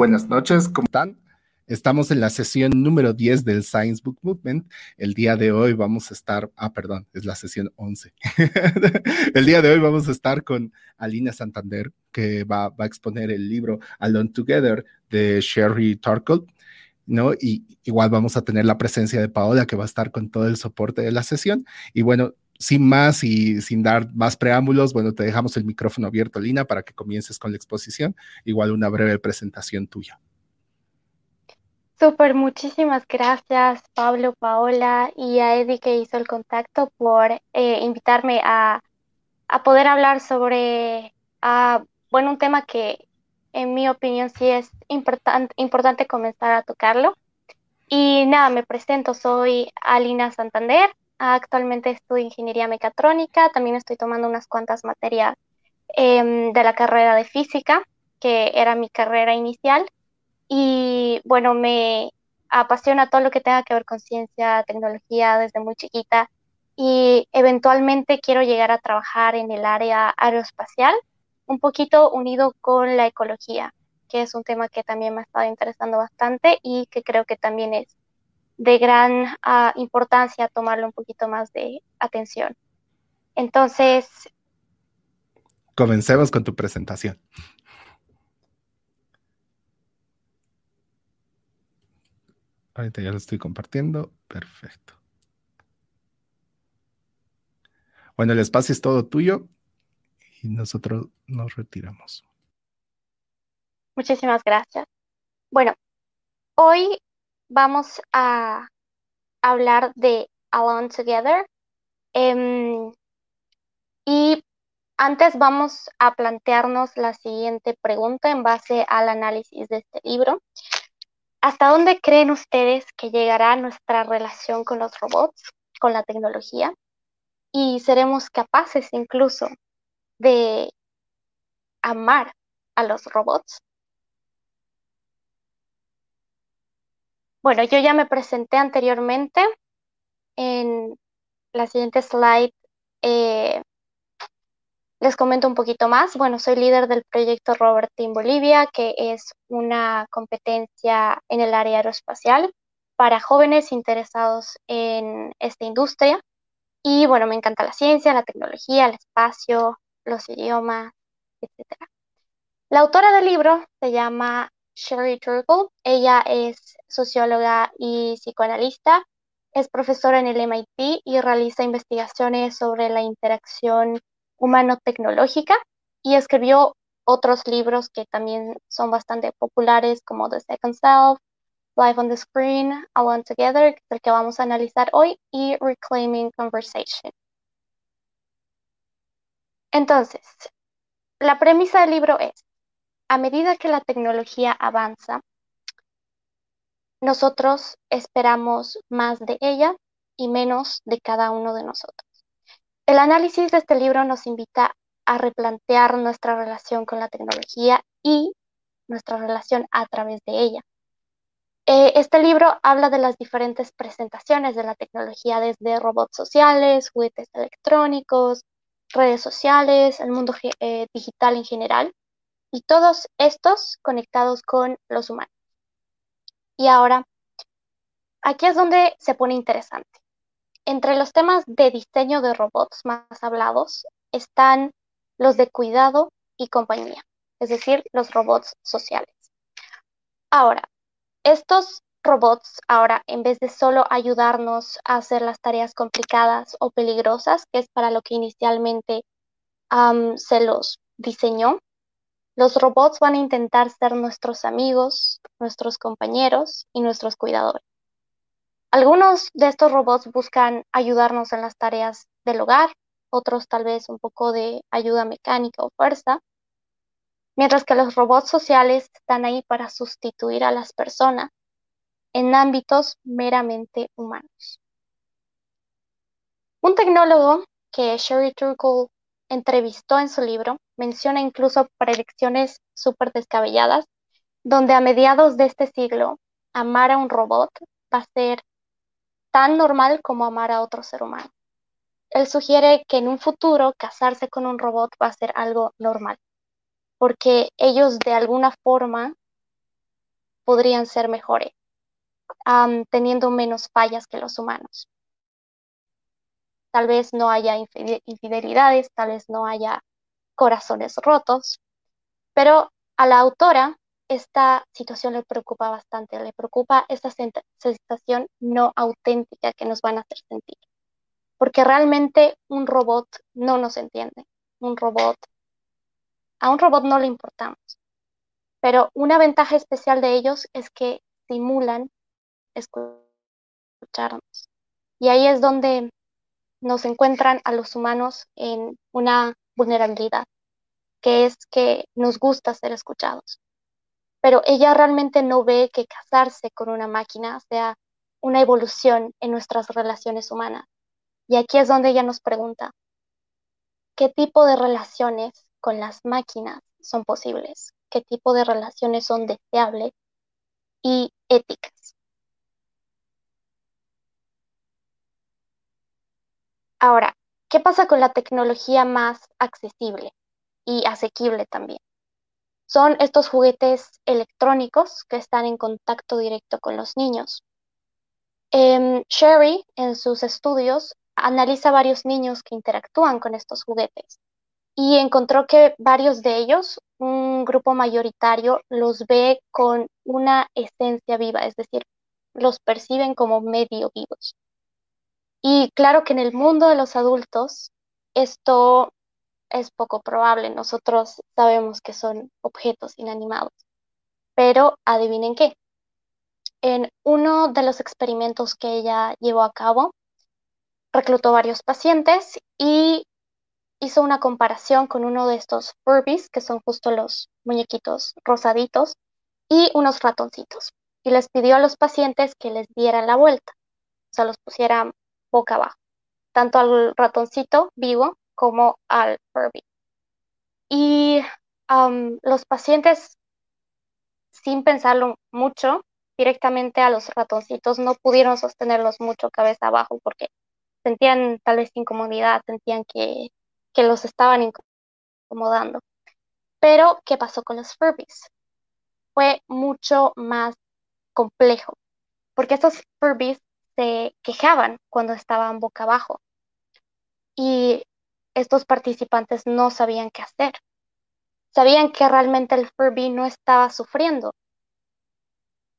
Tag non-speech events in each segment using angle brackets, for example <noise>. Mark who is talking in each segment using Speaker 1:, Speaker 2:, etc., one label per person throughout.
Speaker 1: Buenas noches, ¿cómo están? Estamos en la sesión número 10 del Science Book Movement. El día de hoy vamos a estar, ah, perdón, es la sesión 11. <laughs> el día de hoy vamos a estar con Alina Santander, que va, va a exponer el libro Alone Together de Sherry Tarkle. ¿no? Y igual vamos a tener la presencia de Paola, que va a estar con todo el soporte de la sesión. Y bueno, sin más y sin dar más preámbulos, bueno, te dejamos el micrófono abierto, Lina, para que comiences con la exposición. Igual una breve presentación tuya.
Speaker 2: Súper, muchísimas gracias Pablo, Paola y a Eddie que hizo el contacto por eh, invitarme a, poder hablar sobre, bueno, un tema que en mi opinión sí es importante comenzar a tocarlo. Y nada, me presento, soy Alina Santander, Actualmente estudio ingeniería mecatrónica, también estoy tomando unas cuantas materias em, de la carrera de física, que era mi carrera inicial. Y bueno, me apasiona todo lo que tenga que ver con ciencia, tecnología desde muy chiquita y eventualmente quiero llegar a trabajar en el área aeroespacial, un poquito unido con la ecología, que es un tema que también me ha estado interesando bastante y que creo que también es de gran ah, importancia tomarle un poquito más de atención. Entonces...
Speaker 1: Comencemos con tu presentación. Ahorita ya lo estoy compartiendo. Perfecto. Bueno, el espacio es todo tuyo y nosotros nos retiramos.
Speaker 2: Muchísimas gracias. Bueno, hoy vamos a hablar de Alone Together. Em, y antes vamos a plantearnos la siguiente pregunta en base al análisis de este libro. ¿Hasta dónde creen ustedes que llegará nuestra relación con los robots, con la tecnología? Y seremos capaces incluso de amar a los robots. Bueno, yo ya me presenté anteriormente. En la siguiente slide eh, les comento un poquito más. Bueno, soy líder del proyecto Robert Team Bolivia, que es una competencia en el área aeroespacial para jóvenes interesados en esta industria. Y bueno, me encanta la ciencia, la tecnología, el espacio, los idiomas, etc. La autora del libro se llama Sherry Turkle. Ella es socióloga y psicoanalista. Es profesora en el MIT y realiza investigaciones sobre la interacción humano-tecnológica y escribió otros libros que también son bastante populares como The Second Self, Life on the Screen, Alone Together, el que vamos a analizar hoy, y Reclaiming Conversation. Entonces, la premisa del libro es, a medida que la tecnología avanza, nosotros esperamos más de ella y menos de cada uno de nosotros. El análisis de este libro nos invita a replantear nuestra relación con la tecnología y nuestra relación a través de ella. Eh, este libro habla de las diferentes presentaciones de la tecnología, desde robots sociales, juguetes electrónicos, redes sociales, el mundo eh, digital en general, y todos estos conectados con los humanos. Y ahora, aquí es donde se pone interesante. Entre los temas de diseño de robots más hablados están los de cuidado y compañía, es decir, los robots sociales. Ahora, estos robots ahora, en vez de solo ayudarnos a hacer las tareas complicadas o peligrosas, que es para lo que inicialmente se los diseñó, los robots van a intentar ser nuestros amigos, nuestros compañeros y nuestros cuidadores. Algunos de estos robots buscan ayudarnos en las tareas del hogar, otros tal vez un poco de ayuda mecánica o fuerza, mientras que los robots sociales están ahí para sustituir a las personas en ámbitos meramente humanos. Un tecnólogo que Sherry Turkle entrevistó en su libro menciona incluso predicciones súper descabelladas, donde a mediados de este siglo amar a un robot va a ser tan normal como amar a otro ser humano. Él sugiere que en un futuro casarse con un robot va a ser algo normal, porque ellos de alguna forma podrían ser mejores, teniendo menos fallas que los humanos. Tal vez no haya infidelidades, tal vez no haya corazones rotos, pero a la autora esta situación le preocupa bastante, le preocupa esta sensación no auténtica que nos van a hacer sentir. Porque realmente un robot no nos entiende. Un robot, a un robot no le importamos. Pero una ventaja especial de ellos es que simulan escucharnos. Y ahí es donde nos encuentran a los humanos en una vulnerabilidad, que es que nos gusta ser escuchados pero ella realmente no ve que casarse con una máquina sea una evolución en nuestras relaciones humanas. Y aquí es donde ella nos pregunta, ¿qué tipo de relaciones con las máquinas son posibles? ¿Qué tipo de relaciones son deseables y éticas? Ahora, ¿qué pasa con la tecnología más accesible y asequible también? son estos juguetes electrónicos que están en contacto directo con los niños. Em, Sherry, en sus estudios, analiza varios niños que interactúan con estos juguetes y encontró que varios de ellos, un grupo mayoritario, los ve con una esencia viva, es decir, los perciben como medio vivos. Y claro que en el mundo de los adultos esto es poco probable. Nosotros sabemos que son objetos inanimados. Pero adivinen qué. En uno de los experimentos que ella llevó a cabo, reclutó varios pacientes y hizo una comparación con uno de estos Furbies, que son justo los muñequitos rosaditos, y unos ratoncitos. Y les pidió a los pacientes que les dieran la vuelta, o sea, los pusieran boca abajo, tanto al ratoncito vivo como al Furby. Y los pacientes, sin pensarlo mucho, directamente a los ratoncitos no pudieron sostenerlos mucho cabeza abajo porque sentían tal vez incomodidad, sentían que, que los estaban incomodando. Pero, ¿qué pasó con los Furbies? Fue mucho más complejo, porque estos Furbies quejaban cuando estaban boca abajo. Y estos participantes no sabían qué hacer. Sabían que realmente el Furby no estaba sufriendo,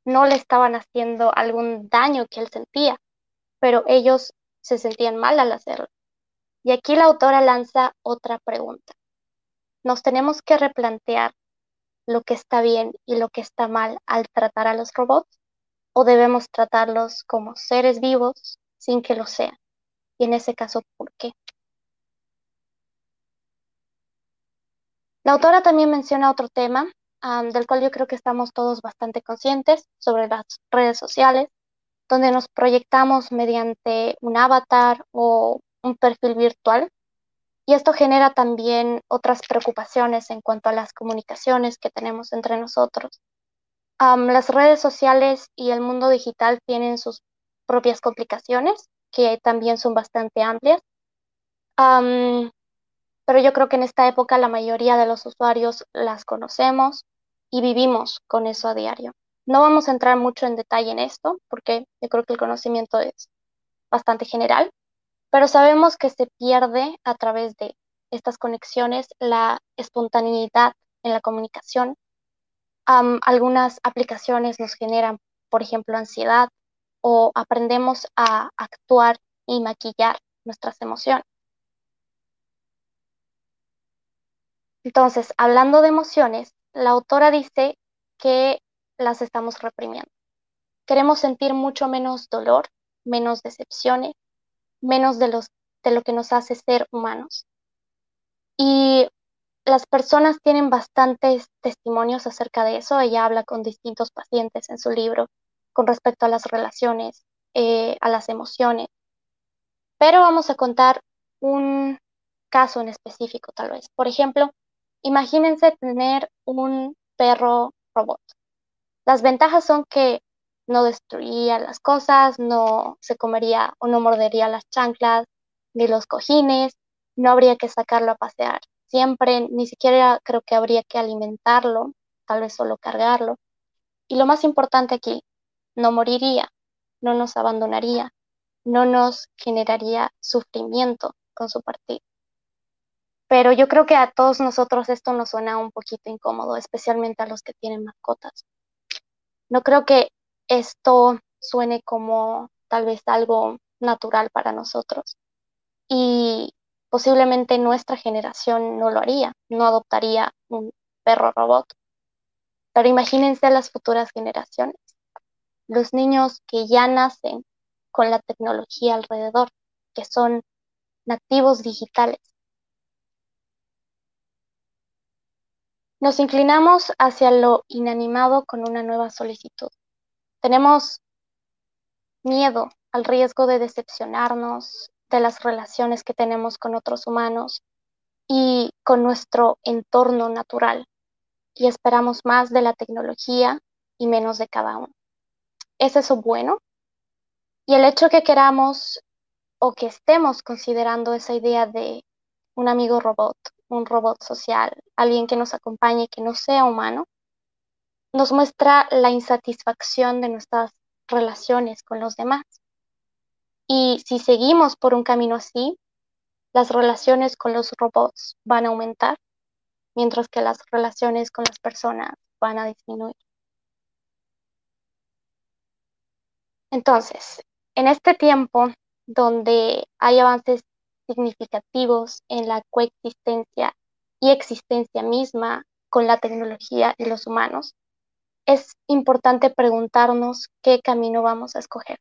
Speaker 2: no le estaban haciendo algún daño que él sentía, pero ellos se sentían mal al hacerlo. Y aquí la autora lanza otra pregunta. ¿Nos tenemos que replantear lo que está bien y lo que está mal al tratar a los robots? ¿O debemos tratarlos como seres vivos sin que lo sean? Y en ese caso, ¿por qué? La autora también menciona otro tema del cual yo creo que estamos todos bastante conscientes sobre las redes sociales, donde nos proyectamos mediante un avatar o un perfil virtual. Y esto genera también otras preocupaciones en cuanto a las comunicaciones que tenemos entre nosotros. Las redes sociales y el mundo digital tienen sus propias complicaciones, que también son bastante amplias pero yo creo que en esta época la mayoría de los usuarios las conocemos y vivimos con eso a diario. No vamos a entrar mucho en detalle en esto, porque yo creo que el conocimiento es bastante general, pero sabemos que se pierde a través de estas conexiones la espontaneidad en la comunicación. Algunas aplicaciones nos generan, por ejemplo, ansiedad o aprendemos a actuar y maquillar nuestras emociones. Entonces, hablando de emociones, la autora dice que las estamos reprimiendo. Queremos sentir mucho menos dolor, menos decepciones, menos de, los, de lo que nos hace ser humanos. Y las personas tienen bastantes testimonios acerca de eso. Ella habla con distintos pacientes en su libro con respecto a las relaciones, eh, a las emociones. Pero vamos a contar un caso en específico, tal vez. Por ejemplo, Imagínense tener un perro robot. Las ventajas son que no destruiría las cosas, no se comería o no mordería las chanclas ni los cojines, no habría que sacarlo a pasear siempre, ni siquiera creo que habría que alimentarlo, tal vez solo cargarlo. Y lo más importante aquí, no moriría, no nos abandonaría, no nos generaría sufrimiento con su partida. Pero yo creo que a todos nosotros esto nos suena un poquito incómodo, especialmente a los que tienen mascotas. No creo que esto suene como tal vez algo natural para nosotros. Y posiblemente nuestra generación no lo haría, no adoptaría un perro robot. Pero imagínense a las futuras generaciones, los niños que ya nacen con la tecnología alrededor, que son nativos digitales. Nos inclinamos hacia lo inanimado con una nueva solicitud. Tenemos miedo al riesgo de decepcionarnos de las relaciones que tenemos con otros humanos y con nuestro entorno natural y esperamos más de la tecnología y menos de cada uno. ¿Es eso bueno? Y el hecho que queramos o que estemos considerando esa idea de un amigo robot, un robot social, alguien que nos acompañe, que no sea humano, nos muestra la insatisfacción de nuestras relaciones con los demás. Y si seguimos por un camino así, las relaciones con los robots van a aumentar, mientras que las relaciones con las personas van a disminuir. Entonces, en este tiempo donde hay avances significativos en la coexistencia y existencia misma con la tecnología y los humanos, es importante preguntarnos qué camino vamos a escoger.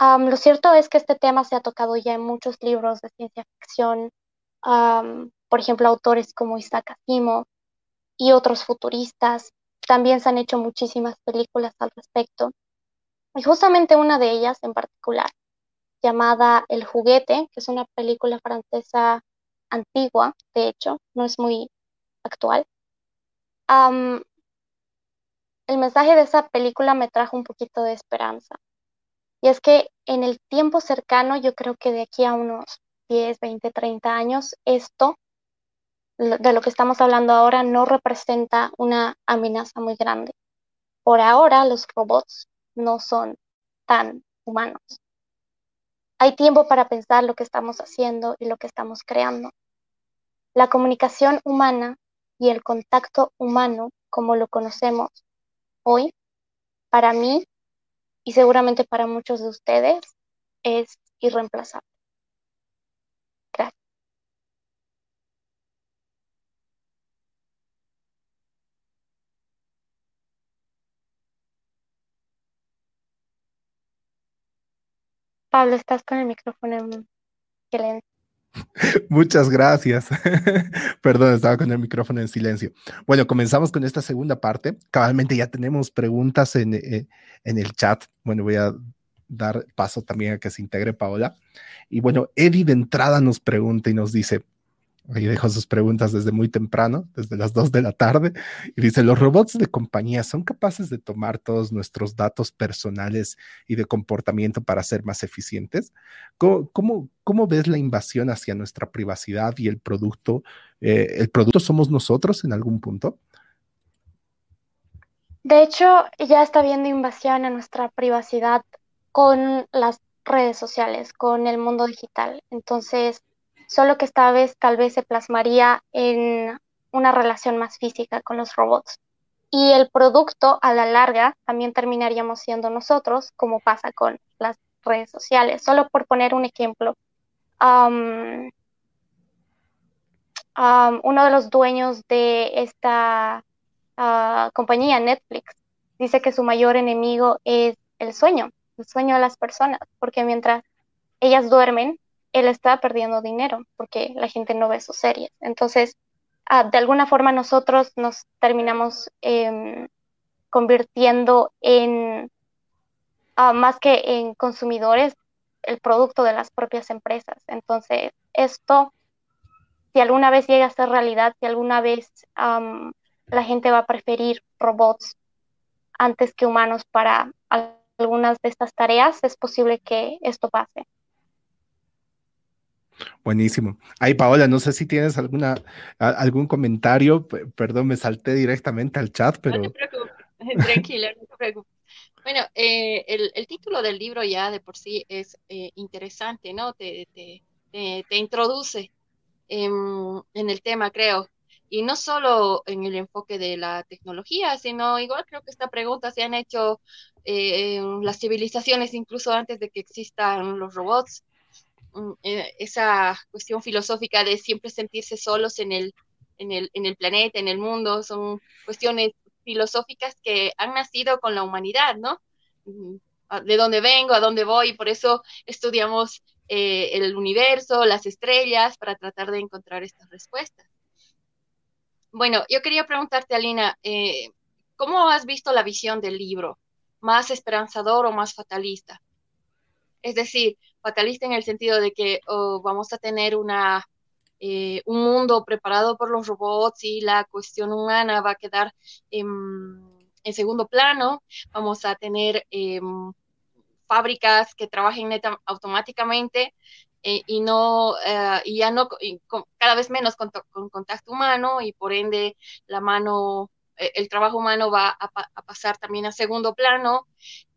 Speaker 2: Lo cierto es que este tema se ha tocado ya en muchos libros de ciencia ficción, por ejemplo, autores como Isaac Asimov y otros futuristas. También se han hecho muchísimas películas al respecto. Y justamente una de ellas en particular, llamada El juguete, que es una película francesa antigua, de hecho, no es muy actual. el mensaje de esa película me trajo un poquito de esperanza. Y es que en el tiempo cercano, yo creo que de aquí a unos 10, 20, 30 años, esto de lo que estamos hablando ahora no representa una amenaza muy grande. Por ahora, los robots no son tan humanos. Hay tiempo para pensar lo que estamos haciendo y lo que estamos creando. La comunicación humana y el contacto humano, como lo conocemos hoy, para mí y seguramente para muchos de ustedes, es irreemplazable. Gracias. Pablo, estás con el micrófono en silencio. <laughs>
Speaker 1: Muchas gracias. <laughs> Perdón, estaba con el micrófono en silencio. Bueno, comenzamos con esta segunda parte. Cabalmente ya tenemos preguntas en, eh, en, el chat. Bueno, voy a dar paso también a que se integre Paola. Y bueno, Eddie de entrada nos pregunta y nos dice, Ahí dejó sus preguntas desde muy temprano, desde las 2 de la tarde, y dice, los robots de compañía son capaces de tomar todos nuestros datos personales y de comportamiento para ser más eficientes. ¿Cómo, cómo, ves la invasión hacia nuestra privacidad y el producto? Eh, ¿El producto somos nosotros en algún punto?
Speaker 2: De hecho, ya está habiendo invasión a nuestra privacidad con las redes sociales, con el mundo digital. Entonces, solo que esta vez tal vez se plasmaría en una relación más física con los robots. Y el producto a la larga también terminaríamos siendo nosotros, como pasa con las redes sociales. Solo por poner un ejemplo, uno de los dueños de esta ah, compañía, Netflix, dice que su mayor enemigo es el sueño, el sueño de las personas, porque mientras ellas duermen, él está perdiendo dinero porque la gente no ve sus series. Entonces, ah, de alguna forma nosotros nos terminamos em, convirtiendo en, ah, más que en consumidores, el producto de las propias empresas. Entonces, esto, si alguna vez llega a ser realidad, si alguna vez la gente va a preferir robots antes que humanos para algunas de estas tareas, es posible que esto pase.
Speaker 1: Buenísimo. Ahí, Paola, no sé si tienes alguna, algún comentario. perdón, me salté directamente al chat, pero. <laughs>
Speaker 3: Tranquila, no te preocupes. Bueno, eh, el, título del libro ya de por sí es eh, interesante, ¿no? Te, te, te, introduce en, el tema, creo. Y no solo en el enfoque de la tecnología, sino igual creo que esta pregunta se han hecho eh, en las civilizaciones incluso antes de que existan los robots. Mm, esa cuestión filosófica de siempre sentirse solos en el, en el, en el planeta, en el mundo, son cuestiones filosóficas que han nacido con la humanidad, ¿no? Mm, de dónde vengo, a dónde voy, por eso estudiamos eh, el universo, las estrellas, para tratar de encontrar estas respuestas. Bueno, yo quería preguntarte, Alina, eh, ¿cómo has visto la visión del libro? ¿Más esperanzador o más fatalista? Es decir, fatalista en el sentido de que oh, vamos a tener una eh, un mundo preparado por los robots y la cuestión humana va a quedar en, segundo plano. Vamos a tener em, fábricas que trabajen automáticamente eh, y no eh, y ya no cada vez menos con, contacto humano y por ende la mano el trabajo humano va a, pasar también a segundo plano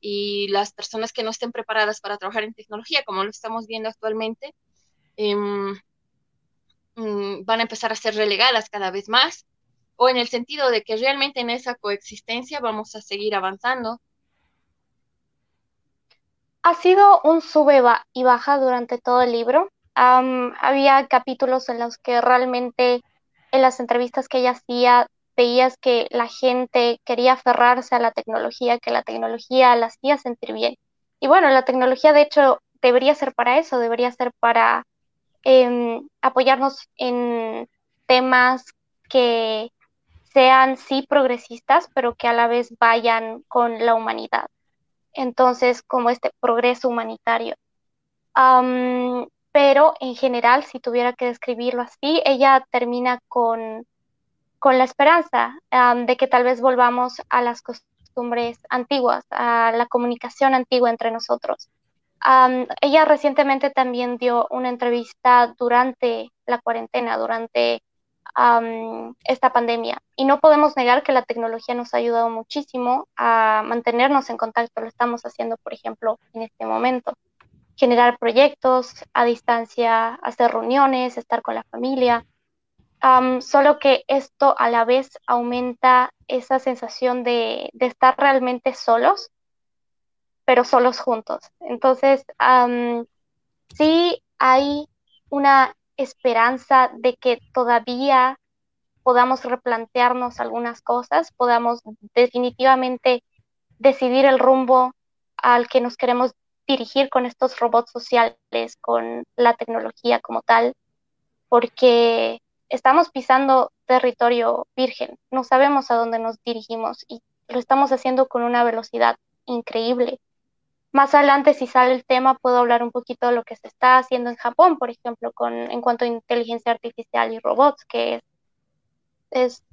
Speaker 3: y las personas que no estén preparadas para trabajar en tecnología, como lo estamos viendo actualmente, Mm, van a empezar a ser relegadas cada vez más, o en el sentido de que realmente en esa coexistencia vamos a seguir avanzando.
Speaker 2: Ha sido un sube y baja durante todo el libro. había capítulos en los que realmente en las entrevistas que ella hacía veías que la gente quería aferrarse a la tecnología, que la tecnología la hacía sentir bien. Y bueno, la tecnología de hecho debería ser para eso, debería ser para Em, apoyarnos en temas que sean sí progresistas, pero que a la vez vayan con la humanidad. Entonces, como este progreso humanitario. pero en general, si tuviera que describirlo así, ella termina con, con la esperanza de que tal vez volvamos a las costumbres antiguas, a la comunicación antigua entre nosotros ella recientemente también dio una entrevista durante la cuarentena, durante esta pandemia. Y no podemos negar que la tecnología nos ha ayudado muchísimo a mantenernos en contacto. Lo estamos haciendo, por ejemplo, en este momento. Generar proyectos a distancia, hacer reuniones, estar con la familia. Solo que esto a la vez aumenta esa sensación de, de estar realmente solos pero solos juntos. Entonces, sí hay una esperanza de que todavía podamos replantearnos algunas cosas, podamos definitivamente decidir el rumbo al que nos queremos dirigir con estos robots sociales, con la tecnología como tal, porque estamos pisando territorio virgen, no sabemos a dónde nos dirigimos y lo estamos haciendo con una velocidad increíble. Más adelante, si sale el tema, puedo hablar un poquito de lo que se está haciendo en Japón, por ejemplo, con, en cuanto a inteligencia artificial y robots, que es,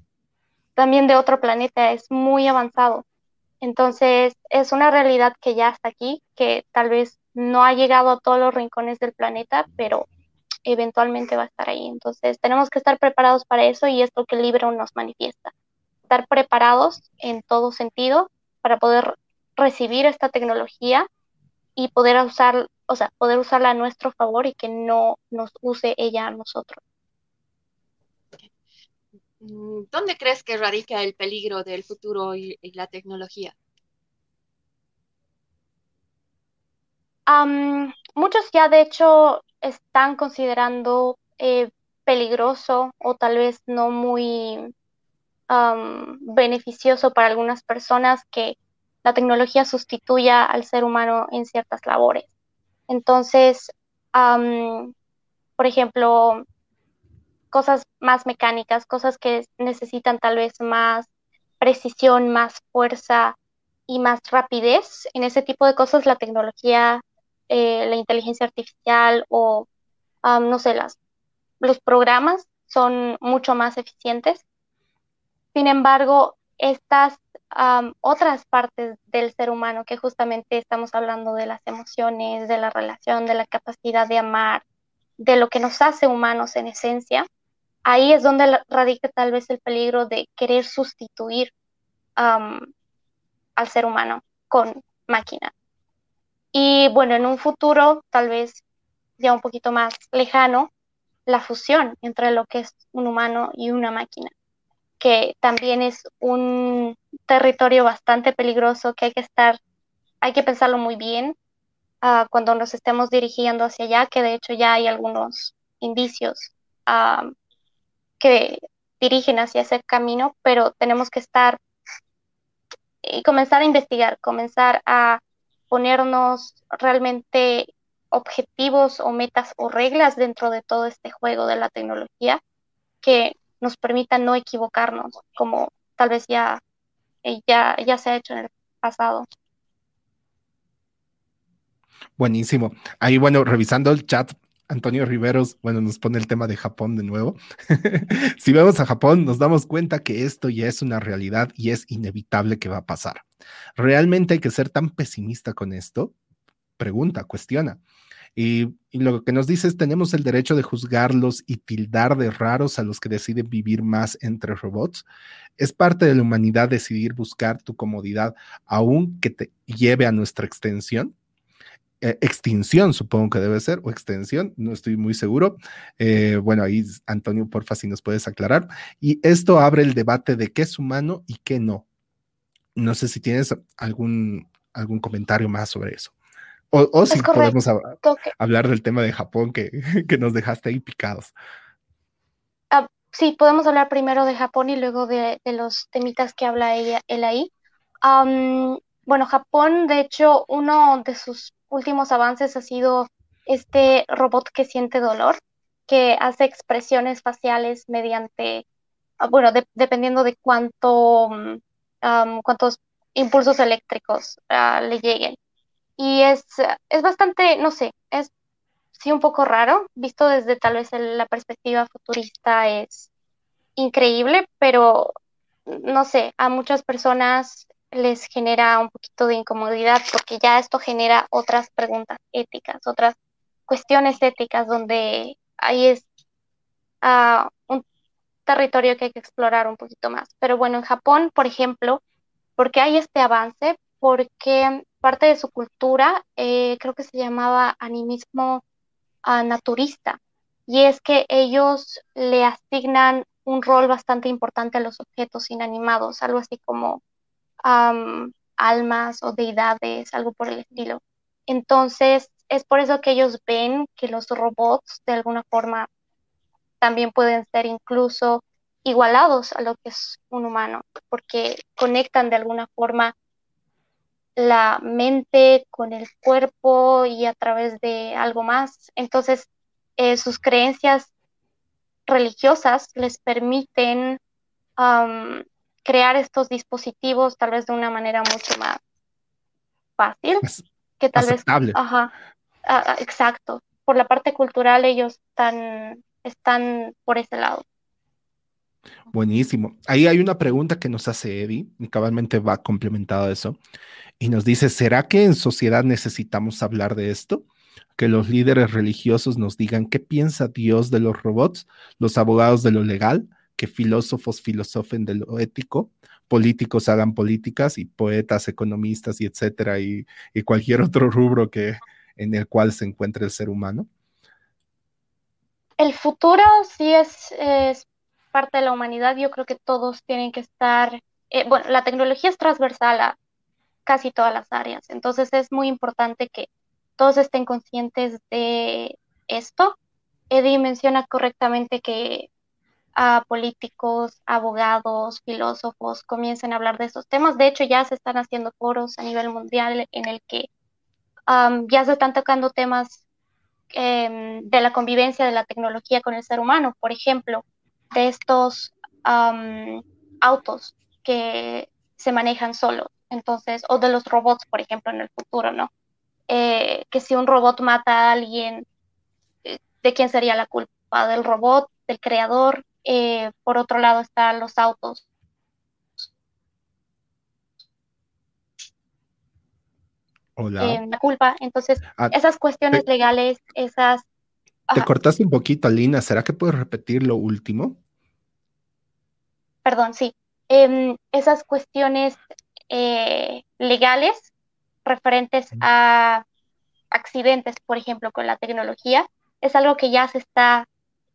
Speaker 2: también de otro planeta, es muy avanzado. Entonces, es una realidad que ya está aquí, que tal vez no ha llegado a todos los rincones del planeta, pero eventualmente va a estar ahí. Entonces, tenemos que estar preparados para eso y es lo que el libro nos manifiesta. Estar preparados en todo sentido para poder recibir esta tecnología y poder usar, o sea, poder usarla a nuestro favor y que no nos use ella a nosotros.
Speaker 3: Mm, ¿Dónde crees que radica el peligro del futuro y, la tecnología?
Speaker 2: Muchos ya de hecho están considerando eh, peligroso o tal vez no muy beneficioso para algunas personas que la tecnología sustituya al ser humano en ciertas labores. Entonces, por ejemplo, cosas más mecánicas, cosas que necesitan tal vez más precisión, más fuerza y más rapidez. En ese tipo de cosas la tecnología, eh, la inteligencia artificial o, no sé, las, los programas son mucho más eficientes. Sin embargo, estas otras partes del ser humano, que justamente estamos hablando de las emociones, de la relación, de la capacidad de amar, de lo que nos hace humanos en esencia, ahí es donde radica tal vez el peligro de querer sustituir al ser humano con máquina. Y bueno, en un futuro tal vez ya un poquito más lejano, la fusión entre lo que es un humano y una máquina, que también es un territorio bastante peligroso que hay que estar, hay que pensarlo muy bien uh, cuando nos estemos dirigiendo hacia allá, que de hecho ya hay algunos indicios uh, que dirigen hacia ese camino, pero tenemos que estar y comenzar a investigar, comenzar a ponernos realmente objetivos o metas o reglas dentro de todo este juego de la tecnología que nos permitan no equivocarnos, como tal vez ya, eh, ya, ya se ha hecho en el pasado.
Speaker 1: Buenísimo. Ahí, bueno, revisando el chat, Antonio Riveros, bueno, nos pone el tema de Japón de nuevo. <laughs> si vemos a Japón, nos damos cuenta que esto ya es una realidad y es inevitable que va a pasar. ¿Realmente hay que ser tan pesimista con esto? Pregunta, cuestiona. Y, lo que nos dice es, tenemos el derecho de juzgarlos y tildar de raros a los que deciden vivir más entre robots. Es parte de la humanidad decidir buscar tu comodidad, aun que te lleve a nuestra extensión. Eh, extinción, supongo que debe ser, o extensión, no estoy muy seguro. Eh, bueno, ahí, Antonio, porfa, si nos puedes aclarar. Y esto abre el debate de qué es humano y qué no. No sé si tienes algún, algún comentario más sobre eso. O, si podemos hablar del tema de Japón que, <laughs> que nos dejaste ahí picados.
Speaker 2: Ah, sí, podemos hablar primero de Japón y luego de, los temitas que habla ella, él ahí. bueno, Japón, de hecho, uno de sus últimos avances ha sido este robot que siente dolor, que hace expresiones faciales mediante, ah, bueno, dependiendo de cuánto, cuántos impulsos eléctricos ah, le lleguen. Y es, es bastante, no sé, es sí un poco raro, visto desde tal vez la perspectiva futurista es increíble, pero no sé, a muchas personas les genera un poquito de incomodidad porque ya esto genera otras preguntas éticas, otras cuestiones éticas donde ahí es uh, territorio que hay que explorar un poquito más. Pero bueno, en Japón, por ejemplo, porque hay este avance, porque parte de su cultura, eh, creo que se llamaba animismo uh, naturista, y es que ellos le asignan un rol bastante importante a los objetos inanimados, algo así como almas o deidades, algo por el estilo. Entonces, es por eso que ellos ven que los robots de alguna forma también pueden ser incluso igualados a lo que es un humano, porque conectan de alguna forma la mente con el cuerpo y a través de algo más. Entonces, eh, sus creencias religiosas les permiten crear estos dispositivos tal vez de una manera mucho más fácil, que tal vez... Ajá, exacto. Por la parte cultural ellos están, están por ese lado.
Speaker 1: Buenísimo. Ahí hay una pregunta que nos hace Eddie, y cabalmente va complementado a eso y nos dice, ¿será que en sociedad necesitamos hablar de esto? Que los líderes religiosos nos digan qué piensa Dios de los robots, los abogados de lo legal, que filósofos filosofen de lo ético, políticos hagan políticas y poetas, economistas y etcétera, y, cualquier otro rubro que, en el cual se encuentre el ser humano?
Speaker 2: El futuro sí es, parte de la humanidad. Yo creo que todos tienen que estar, eh, bueno, la tecnología es transversal a, casi todas las áreas. Entonces es muy importante que todos estén conscientes de esto. Eddie menciona correctamente que a políticos, abogados, filósofos comiencen a hablar de estos temas. De hecho, ya se están haciendo foros a nivel mundial en el que ya se están tocando temas em, de la convivencia de la tecnología con el ser humano. Por ejemplo, de estos autos que se manejan solos entonces, o de los robots, por ejemplo, en el futuro, ¿no? Eh, que si un robot mata a alguien, eh, ¿de quién sería la culpa? ¿Del robot? ¿Del creador? Eh, por otro lado están los autos. Hola. la culpa. Entonces, ah, esas cuestiones legales, esas...
Speaker 1: Te cortaste un poquito, Alina. ¿Será que puedes repetir lo último?
Speaker 2: Perdón, sí. Em, esas cuestiones eh, legales referentes a accidentes, por ejemplo, con la tecnología, es algo que ya se está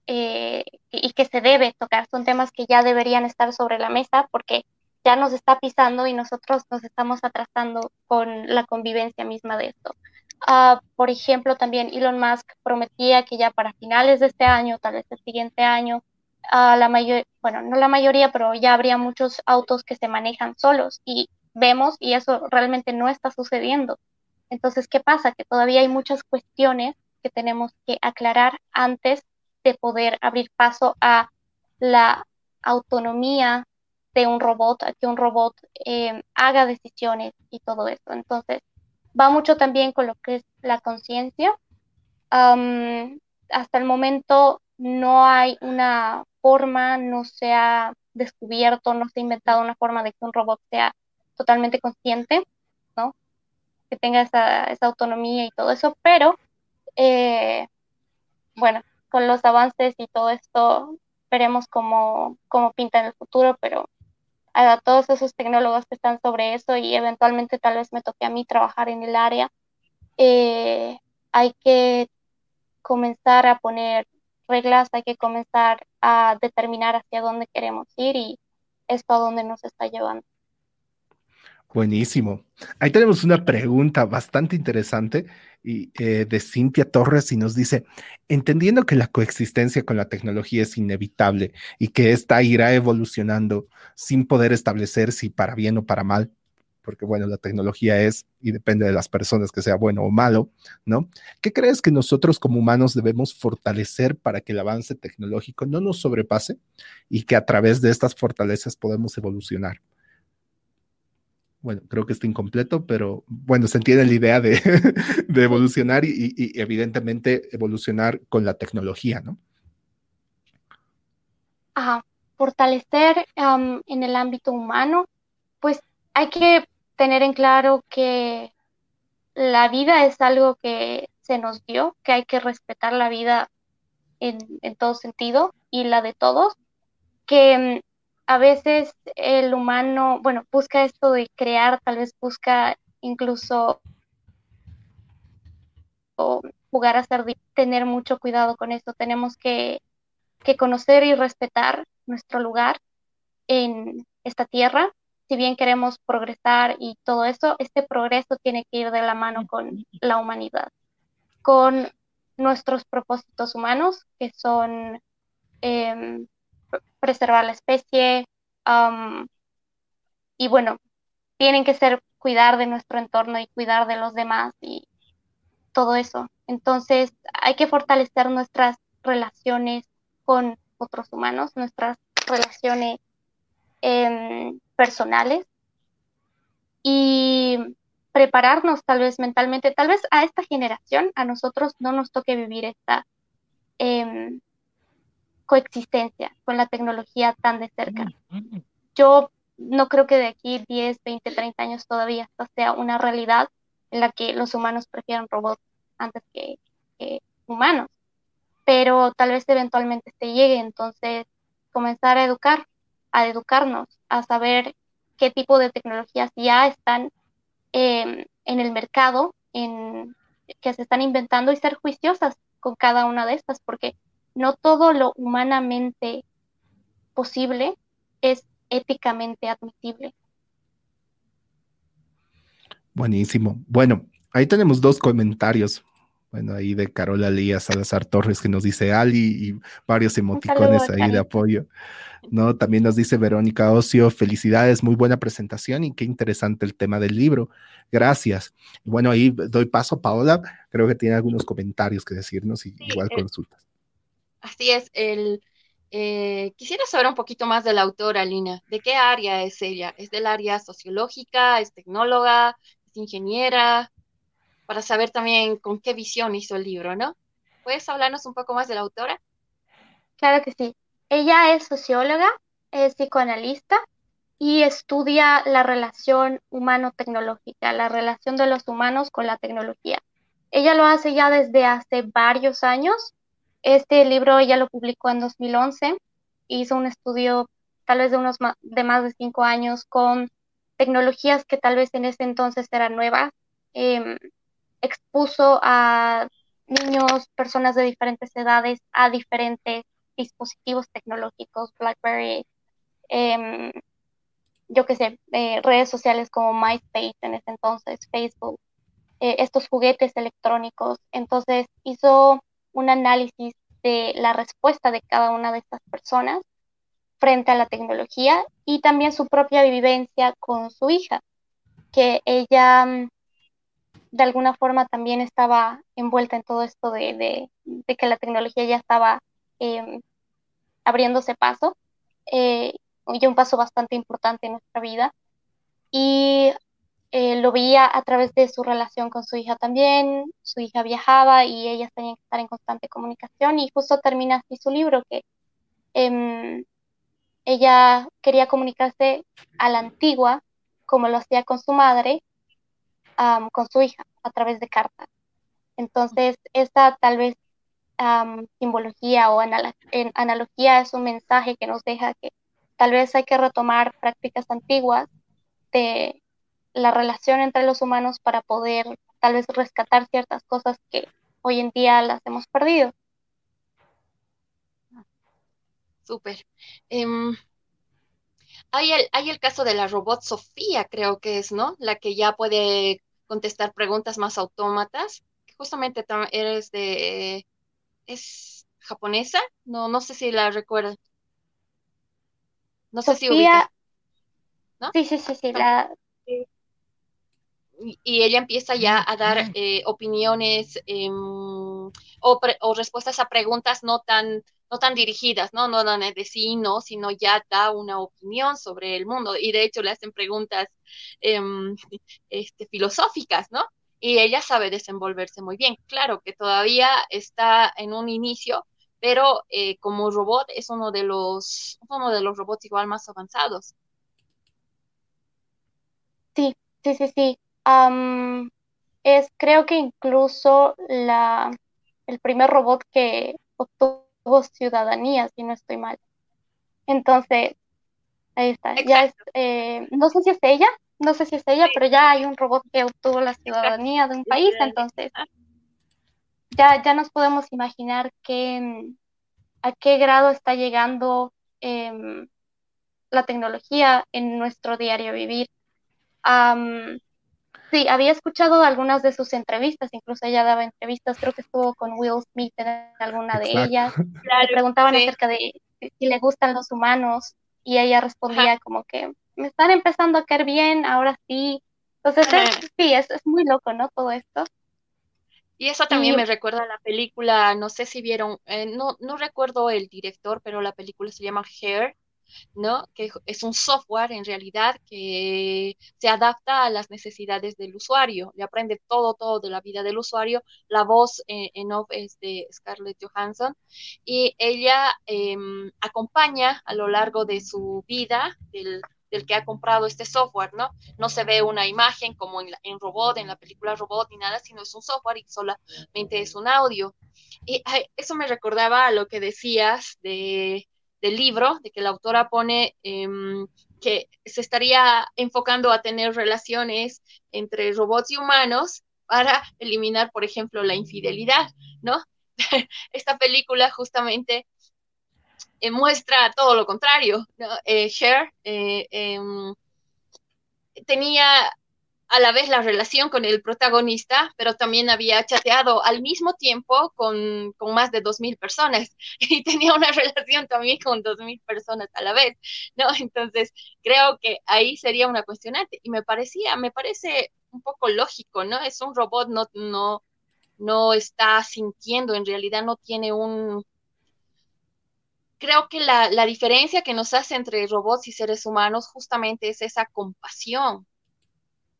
Speaker 2: eh, y que se debe tocar. Son temas que ya deberían estar sobre la mesa porque ya nos está pisando y nosotros nos estamos atrasando con la convivencia misma de esto. Ah, por ejemplo, también Elon Musk prometía que ya para finales de este año, tal vez el siguiente año, uh, la mayoría, bueno, no la mayoría, pero ya habría muchos autos que se manejan solos y vemos y eso realmente no está sucediendo. Entonces, ¿qué pasa? Que todavía hay muchas cuestiones que tenemos que aclarar antes de poder abrir paso a la autonomía de un robot, a que un robot eh, haga decisiones y todo eso. Entonces, va mucho también con lo que es la conciencia. hasta el momento no hay una forma, no se ha descubierto, no se ha inventado una forma de que un robot sea totalmente consciente, ¿no? Que tenga esa, autonomía y todo eso, pero eh, bueno, con los avances y todo esto veremos cómo, cómo pinta en el futuro, pero a todos esos tecnólogos que están sobre eso y eventualmente tal vez me toque a mí trabajar en el área, eh, hay que comenzar a poner reglas, hay que comenzar a determinar hacia dónde queremos ir y esto a dónde nos está llevando.
Speaker 1: Buenísimo. Ahí tenemos una pregunta bastante interesante y, eh, de Cintia Torres y nos dice, entendiendo que la coexistencia con la tecnología es inevitable y que ésta irá evolucionando sin poder establecer si para bien o para mal, porque bueno, la tecnología es y depende de las personas que sea bueno o malo, ¿no? ¿Qué crees que nosotros como humanos debemos fortalecer para que el avance tecnológico no nos sobrepase y que a través de estas fortalezas podemos evolucionar? Bueno, creo que está incompleto, pero bueno, se entiende la idea de, <laughs> evolucionar y, evidentemente evolucionar con la tecnología, ¿no?
Speaker 2: Ajá, fortalecer en el ámbito humano, pues hay que tener en claro que la vida es algo que se nos dio, que hay que respetar la vida en, en todo sentido y la de todos, que a veces el humano, bueno, busca esto de crear, tal vez busca incluso jugar a ser, tener mucho cuidado con esto. Tenemos que, conocer y respetar nuestro lugar en esta tierra. Si bien queremos progresar y todo eso, este progreso tiene que ir de la mano con la humanidad, con nuestros propósitos humanos, que son em, preservar la especie y bueno, tienen que ser cuidar de nuestro entorno y cuidar de los demás y todo eso. Entonces hay que fortalecer nuestras relaciones con otros humanos, nuestras relaciones em, personales y prepararnos tal vez mentalmente, tal vez a esta generación, a nosotros no nos toque vivir esta em, coexistencia con la tecnología tan de cerca. Yo no creo que de aquí 10, 20, 30 años todavía esto sea una realidad en la que los humanos prefieran robots antes que, humanos, pero tal vez eventualmente se llegue, entonces comenzar a educar, a educarnos, a saber qué tipo de tecnologías ya están em, en el mercado, en, que se están inventando y ser juiciosas con cada una de estas, porque no todo lo humanamente posible es éticamente admisible.
Speaker 1: Buenísimo. Bueno, ahí tenemos dos comentarios. Bueno, ahí de Carola Lía Salazar Torres que nos dice Ali y varios emoticones ahí de apoyo. ¿no? También nos dice Verónica Ocio, felicidades, muy buena presentación y qué interesante el tema del libro. Gracias. Bueno, ahí doy paso a Paola, creo que tiene algunos comentarios que decirnos y igual eh, consultas.
Speaker 3: Así es, el, eh, quisiera saber un poquito más de la autora, Lina. ¿De qué área es ella? ¿Es del área sociológica? ¿Es tecnóloga? ¿Es ingeniera? Para saber también con qué visión hizo el libro, ¿no? ¿Puedes hablarnos un poco más de la autora?
Speaker 2: Claro que sí. Ella es socióloga, es psicoanalista y estudia la relación humano-tecnológica, la relación de los humanos con la tecnología. Ella lo hace ya desde hace varios años este libro ella lo publicó en 2011, hizo un estudio tal vez de unos de más de cinco años con tecnologías que tal vez en ese entonces eran nuevas, em, expuso a niños, personas de diferentes edades a diferentes dispositivos tecnológicos, BlackBerry, em, yo qué sé, eh, redes sociales como MySpace en ese entonces, Facebook, eh, estos juguetes electrónicos. Entonces hizo un análisis de la respuesta de cada una de estas personas frente a la tecnología y también su propia vivencia con su hija, que ella mm, de alguna forma también estaba envuelta en todo esto de, que la tecnología ya estaba em, abriéndose paso, eh, y un paso bastante importante en nuestra vida. Y eh, lo veía a través de su relación con su hija también. Su hija viajaba y ellas tenían que estar en constante comunicación y justo termina así su libro que em, ella quería comunicarse a la antigua como lo hacía con su madre, con su hija, a través de cartas. Entonces, esta tal vez simbología o analogía es un mensaje que nos deja que tal vez hay que retomar prácticas antiguas de la relación entre los humanos para poder tal vez rescatar ciertas cosas que hoy en día las hemos perdido.
Speaker 3: Súper. Em, hay, el, hay el caso de la robot Sofía, creo que es, ¿no? La que ya puede contestar preguntas más autómatas. Justamente eres de... ¿Es japonesa? No, no sé si la recuerdo.
Speaker 2: No sé si. Sí, sí, sí, sí. La,
Speaker 3: y ella empieza ya a dar eh, opiniones em, o, respuestas a preguntas no tan, no tan dirigidas, ¿no? No dan de sí, no, sino ya da una opinión sobre el mundo. Y de hecho le hacen preguntas em, <laughs> este, filosóficas, ¿no? Y ella sabe desenvolverse muy bien. Claro que todavía está en un inicio, pero eh, como robot es uno de los, uno de los robots igual más avanzados.
Speaker 2: Sí, sí, sí, sí es creo que incluso la, el primer robot que obtuvo ciudadanía, si no estoy mal. Entonces, ahí está. Ya eh, no sé si es ella, no sé si es ella, pero ya hay un robot que obtuvo la ciudadanía de un país, entonces ya, ya nos podemos imaginar que, a qué grado está llegando em, la tecnología en nuestro diario vivir. Sí, había escuchado algunas de sus entrevistas, incluso ella daba entrevistas, creo que estuvo con Will Smith en alguna de ellas. <laughs> le preguntaban acerca de si le gustan los humanos y ella respondía como que me están empezando a caer bien, ahora sí. Entonces, sí, es, es, muy loco, ¿no? Todo esto.
Speaker 3: Y eso también me recuerda a la película, no sé si vieron, eh, no, no recuerdo el director, pero la película se llama Hair, ¿no? Que es un software en realidad que se adapta a las necesidades del usuario, le aprende todo, todo de la vida del usuario. La voz en off es de Scarlett Johansson y ella em, acompaña a lo largo de su vida del, que ha comprado este software, ¿no? No se ve una imagen como en, en robot, en la película robot ni nada, sino es un software y solamente es un audio. Y eso me recordaba a lo que decías de del libro, de que la autora pone em, que se estaría enfocando a tener relaciones entre robots y humanos para eliminar, por ejemplo, la infidelidad, ¿no? <laughs> Esta película justamente eh, muestra todo lo contrario, ¿no? Eh, Cher eh, em, tenía a la vez la relación con el protagonista, pero también había chateado al mismo tiempo con, con más de 2.000 personas <laughs> y tenía una relación también con 2.000 personas a la vez, ¿no? Entonces, creo que ahí sería una cuestionante y me parecía, me parece un poco lógico, ¿no? Es un robot, no, no, no está sintiendo, en realidad no tiene un... Creo que la, la diferencia que nos hace entre robots y seres humanos justamente es esa compasión,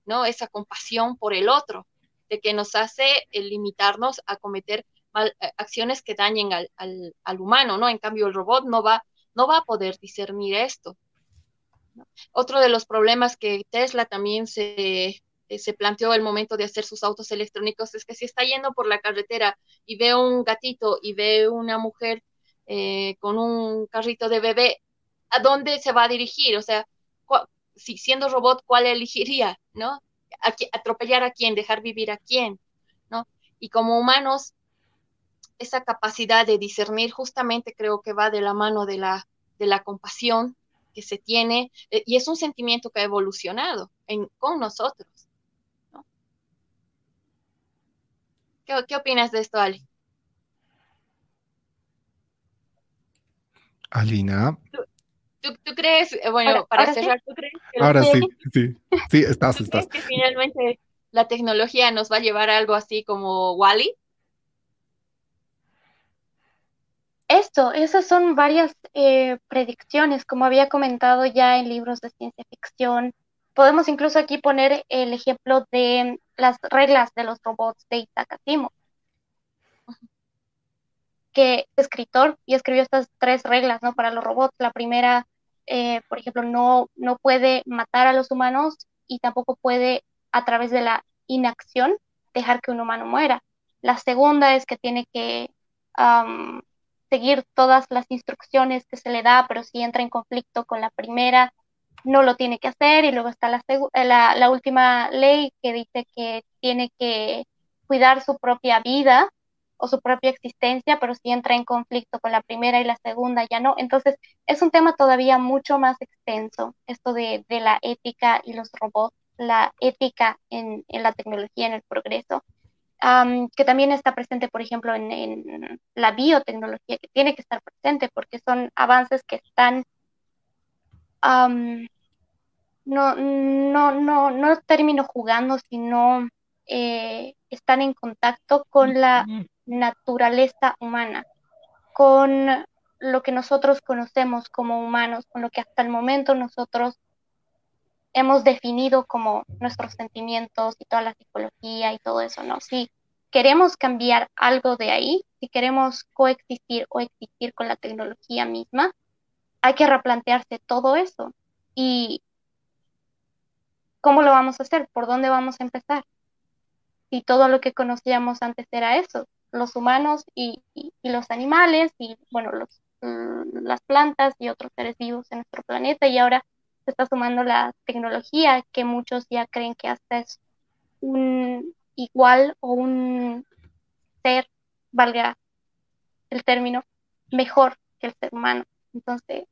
Speaker 3: ¿no? Esa compasión por el otro, de que nos hace limitarnos a cometer eh, acciones que dañen al, humano, ¿no? En cambio, el robot no va, no va a poder discernir esto. Otro de los problemas que Tesla también se, eh, se planteó el momento de hacer sus autos electrónicos es que si está yendo por la carretera y ve un gatito y ve una mujer eh, con un carrito de bebé, ¿a dónde se va a dirigir? O sea, si siendo robot, ¿cuál elegiría? ¿No? atropellar a quién, dejar vivir a quién, ¿no? Y como humanos, esa capacidad de discernir justamente creo que va de la mano de la, de la compasión que se tiene, eh, y es un sentimiento que ha evolucionado en, con nosotros. ¿no? ¿Qué, ¿Qué opinas de esto, Ali?
Speaker 1: Alina.
Speaker 3: ¿Tú, crees, eh, bueno, para cerrar, ¿tú crees
Speaker 1: que Ahora sí, sí, sí, estás, estás.
Speaker 3: que finalmente la tecnología nos va a llevar a algo así como Wally?
Speaker 2: Esto, esas son varias eh, predicciones, como había comentado ya en libros de ciencia ficción. Podemos incluso aquí poner el ejemplo de las reglas de los robots de Isaac Asimov que escritor y escribió estas tres reglas, ¿no? Para los robots. La primera, eh, por ejemplo, no, no puede matar a los humanos y tampoco puede, a través de la inacción, dejar que un humano muera. La segunda es que tiene que seguir todas las instrucciones que se le da, pero si entra en conflicto con la primera, no lo tiene que hacer. Y luego está la, la, la última ley que dice que tiene que cuidar su propia vida o su propia existencia, pero si entra en conflicto con la primera y la segunda ya no. Entonces, es un tema todavía mucho más extenso, esto de, la ética y los robots, la ética en, la tecnología, en el progreso, que también está presente, por ejemplo, en, la biotecnología, que tiene que estar presente porque son avances que están... no, no, no, no termino jugando, sino eh, están en contacto con la naturaleza humana, con lo que nosotros conocemos como humanos, con lo que hasta el momento nosotros hemos definido como nuestros sentimientos y toda la psicología y todo eso, ¿no? Si queremos cambiar algo de ahí, si queremos coexistir o existir con la tecnología misma, hay que replantearse todo eso. ¿Y cómo lo vamos a hacer? ¿Por dónde vamos a empezar? Si todo lo que conocíamos antes era eso, los humanos y, los animales y, bueno, los, mm, las plantas y otros seres vivos en nuestro planeta y ahora se está sumando la tecnología que muchos ya creen que hasta es un igual o un ser, valga el término, mejor que el ser humano. Entonces,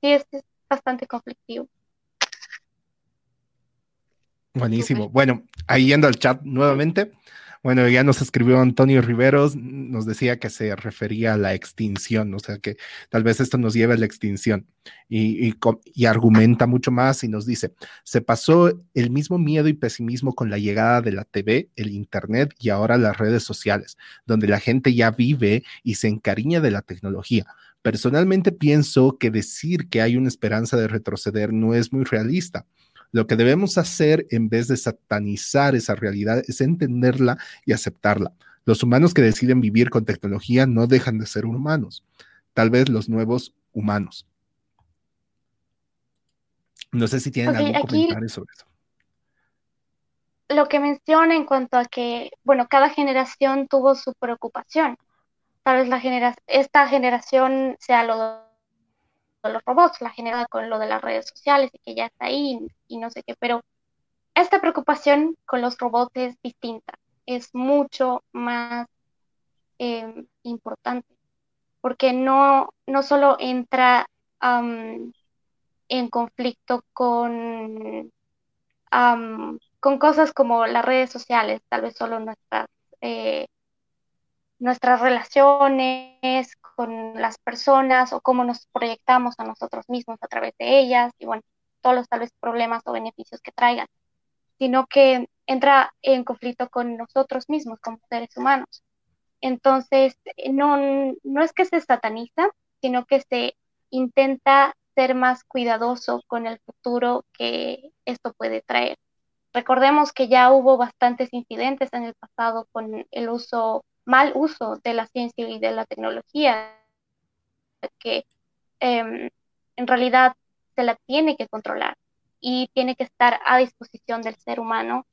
Speaker 2: sí, es, es bastante conflictivo.
Speaker 1: Buenísimo. Bueno, ahí yendo al chat nuevamente, bueno, ya nos escribió Antonio Riveros, nos decía que se refería a la extinción, o sea que tal vez esto nos lleve a la extinción y, y, argumenta mucho más y nos dice, se pasó el mismo miedo y pesimismo con la llegada de la TV, el Internet y ahora las redes sociales, donde la gente ya vive y se encariña de la tecnología. Personalmente pienso que decir que hay una esperanza de retroceder no es muy realista. Lo que debemos hacer en vez de satanizar esa realidad es entenderla y aceptarla. Los humanos que deciden vivir con tecnología no dejan de ser humanos, tal vez los nuevos humanos. No sé si tienen algún comentario sobre eso.
Speaker 2: Lo que menciona en cuanto a que, bueno, cada generación tuvo su preocupación. Tal vez la genera esta generación sea lo los robots, la genera con lo de las redes sociales y que ya está ahí y, no sé qué, pero esta preocupación con los robots es distinta, es mucho más em, importante, porque no, no solo entra en conflicto con, con cosas como las redes sociales, tal vez solo nuestras eh, nuestras relaciones con las personas o cómo nos proyectamos a nosotros mismos a través de ellas y bueno, todos los tal vez problemas o beneficios que traigan, sino que entra en conflicto con nosotros mismos como seres humanos. Entonces, no, no es que se sataniza, sino que se intenta ser más cuidadoso con el futuro que esto puede traer. Recordemos que ya hubo bastantes incidentes en el pasado con el uso mal uso de la ciencia y de la tecnología, que em, en realidad se la tiene que controlar y tiene que estar a disposición del ser humano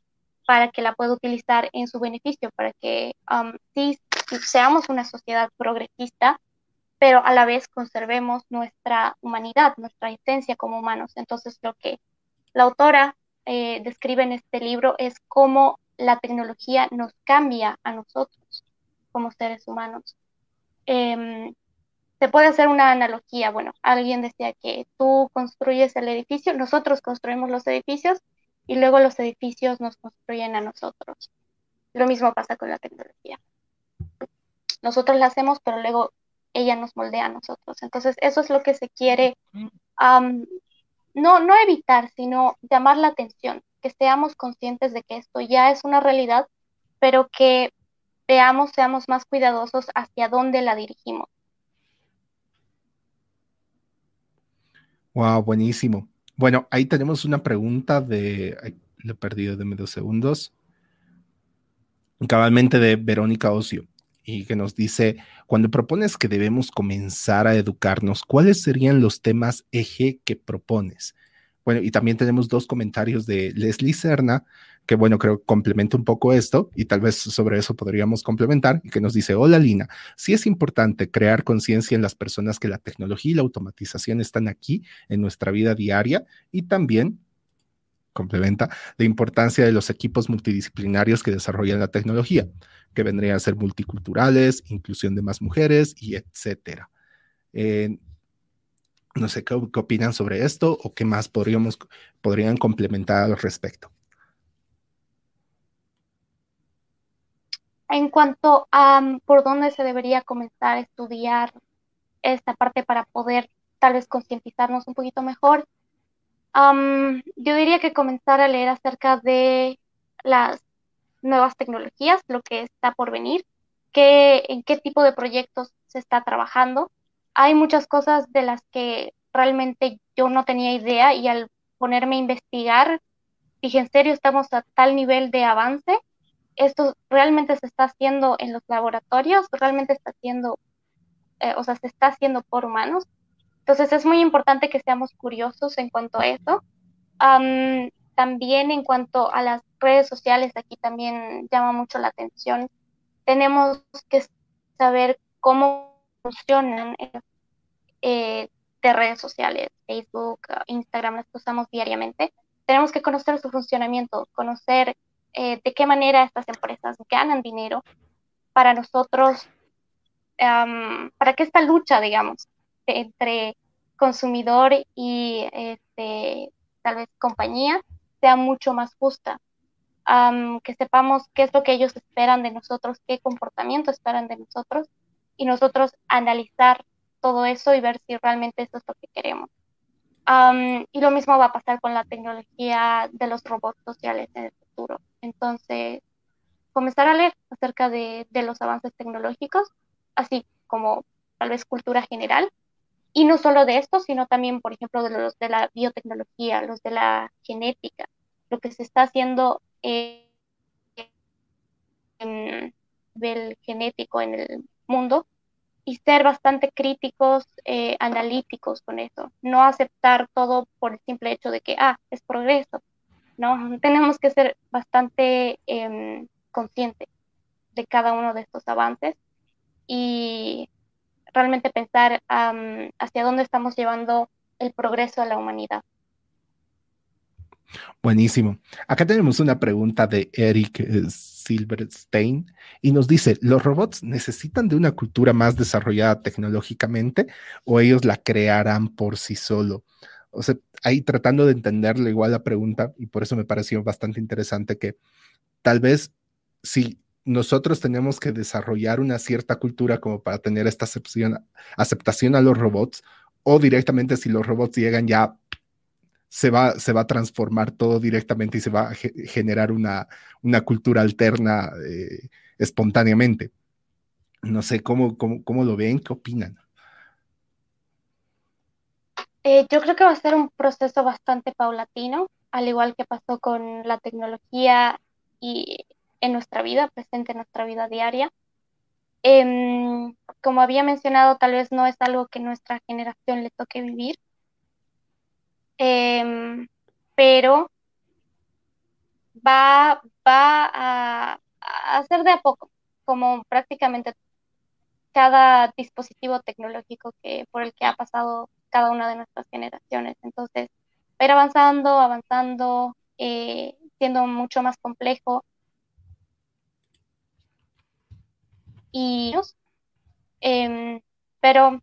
Speaker 2: para que la pueda utilizar en su beneficio, para que um, sí seamos una sociedad progresista, pero a la vez conservemos nuestra humanidad, nuestra esencia como humanos. Entonces lo que la autora eh, describe en este libro es cómo la tecnología nos cambia a nosotros como seres humanos. Em, se puede hacer una analogía, bueno, alguien decía que tú construyes el edificio, nosotros construimos los edificios y luego los edificios nos construyen a nosotros. Lo mismo pasa con la tecnología. Nosotros la hacemos, pero luego ella nos moldea a nosotros. Entonces, eso es lo que se quiere no, no evitar, sino llamar la atención, que seamos conscientes de que esto ya es una realidad, pero que veamos, seamos más cuidadosos hacia dónde la dirigimos.
Speaker 1: Wow, buenísimo. Bueno, ahí tenemos una pregunta de, le he perdido de medio segundos, cabalmente de Verónica Ocio y que nos dice, cuando propones que debemos comenzar a educarnos, ¿cuáles serían los temas eje que propones? Bueno, y también tenemos dos comentarios de Leslie Serna, que bueno, creo que complementa un poco esto y tal vez sobre eso podríamos complementar, y que nos dice, hola Lina, sí es importante crear conciencia en las personas que la tecnología y la automatización están aquí en nuestra vida diaria y también complementa la importancia de los equipos multidisciplinarios que desarrollan la tecnología que vendrían a ser multiculturales, inclusión de más mujeres y etcétera. No sé ¿qué, opinan sobre esto o qué más podríamos, podrían complementar al respecto.
Speaker 2: En cuanto a mm, por dónde se debería comenzar a estudiar esta parte para poder tal vez concientizarnos un poquito mejor, yo diría que comenzar a leer acerca de las nuevas tecnologías, lo que está por venir, qué, en qué tipo de proyectos se está trabajando. Hay muchas cosas de las que realmente yo no tenía idea y al ponerme a investigar, dije, en serio, estamos a tal nivel de avance. Esto realmente se está haciendo en los laboratorios, realmente está haciendo, eh, o sea, se está haciendo por humanos. Entonces es muy importante que seamos curiosos en cuanto a eso. también en cuanto a las redes sociales aquí también llama mucho la atención. Tenemos que saber cómo funcionan eh, de redes sociales, Facebook, Instagram, las usamos diariamente. Tenemos que conocer su funcionamiento, conocer eh, de qué manera estas empresas ganan dinero para nosotros, para que esta lucha, digamos, entre consumidor y este, tal vez compañía sea mucho más justa que sepamos qué es lo que ellos esperan de nosotros, qué comportamiento esperan de nosotros y nosotros analizar todo eso y ver si realmente eso es lo que queremos. y lo mismo va a pasar con la tecnología de los robots sociales en. Entonces, comenzar a leer acerca de, los avances tecnológicos, así como tal vez cultura general, y no solo de esto, sino también, por ejemplo, de los de la biotecnología, los de la genética, lo que se está haciendo en nivel genético en el mundo y ser bastante críticos, eh, analíticos con eso, no aceptar todo por el simple hecho de que, ah, es progreso, ¿no? Tenemos que ser bastante em, conscientes de cada uno de estos avances y realmente pensar hacia dónde estamos llevando el progreso a la humanidad.
Speaker 1: Buenísimo. Acá tenemos una pregunta de Eric eh, Silverstein y nos dice, ¿los robots necesitan de una cultura más desarrollada tecnológicamente o ellos la crearán por sí solo? O sea, ahí tratando de entenderle igual la pregunta y por eso me pareció bastante interesante que tal vez si nosotros tenemos que desarrollar una cierta cultura como para tener esta aceptación a los robots o directamente si los robots llegan ya se va, se va a transformar todo directamente y se va a generar una, una cultura alterna eh, espontáneamente. No sé cómo, cómo, lo ven, qué opinan.
Speaker 2: Eh, yo creo que va a ser un proceso bastante paulatino, al igual que pasó con la tecnología y en nuestra vida, presente en nuestra vida diaria. Em, como había mencionado, tal vez no es algo que nuestra generación le toque vivir, Em, pero va, va a, hacer de a poco, como prácticamente cada dispositivo tecnológico que, por el que ha pasado cada una de nuestras generaciones. Entonces, ir avanzando, avanzando, eh, siendo mucho más complejo. Y, em, pero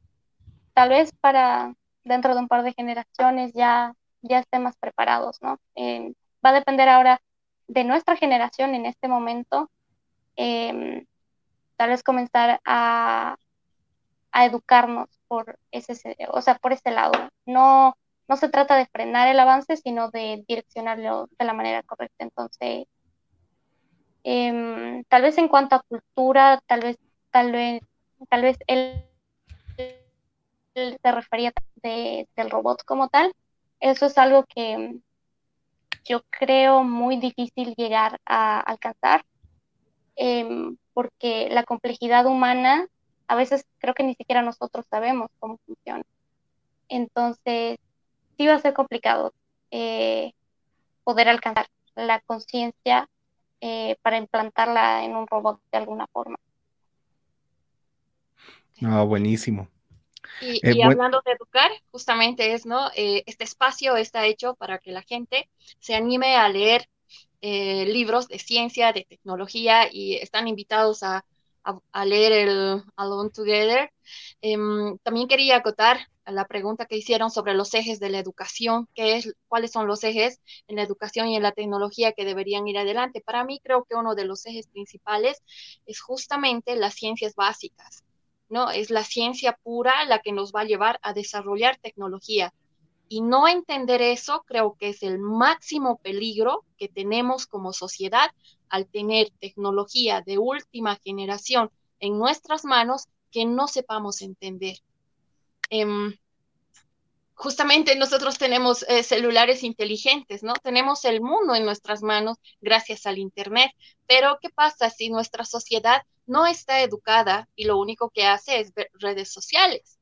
Speaker 2: tal vez para dentro de un par de generaciones ya, ya estén más preparados, ¿no? Em, va a depender ahora de nuestra generación en este momento, em, tal vez comenzar a, a educarnos por ese, o sea, por ese lado. No, no se trata de frenar el avance, sino de direccionarlo de la manera correcta. Entonces, em, tal vez en cuanto a cultura, tal vez, tal vez, tal vez él, se refería del robot como tal. Eso es algo que yo creo muy difícil llegar a alcanzar, em, porque la complejidad humana a veces creo que ni siquiera nosotros sabemos cómo funciona. Entonces, sí va a ser complicado eh, poder alcanzar la conciencia eh, para implantarla en un robot de alguna forma.
Speaker 1: Ah, buenísimo.
Speaker 3: Y, eh, hablando de educar, justamente es, ¿no? este espacio está hecho para que la gente se anime a leer libros de ciencia, de tecnología y están invitados a, a, leer el Alone Together. Em, también quería acotar la pregunta que hicieron sobre los ejes de la educación, qué es, cuáles son los ejes en la educación y en la tecnología que deberían ir adelante. Para mí creo que uno de los ejes principales es justamente las ciencias básicas, ¿no? Es la ciencia pura la que nos va a llevar a desarrollar tecnología. Y no entender eso creo que es el máximo peligro que tenemos como sociedad al tener tecnología de última generación en nuestras manos que no sepamos entender. Em, justamente nosotros tenemos eh, celulares inteligentes, ¿no? Tenemos el mundo en nuestras manos gracias al Internet, pero ¿qué pasa si nuestra sociedad no está educada y lo único que hace es ver redes sociales?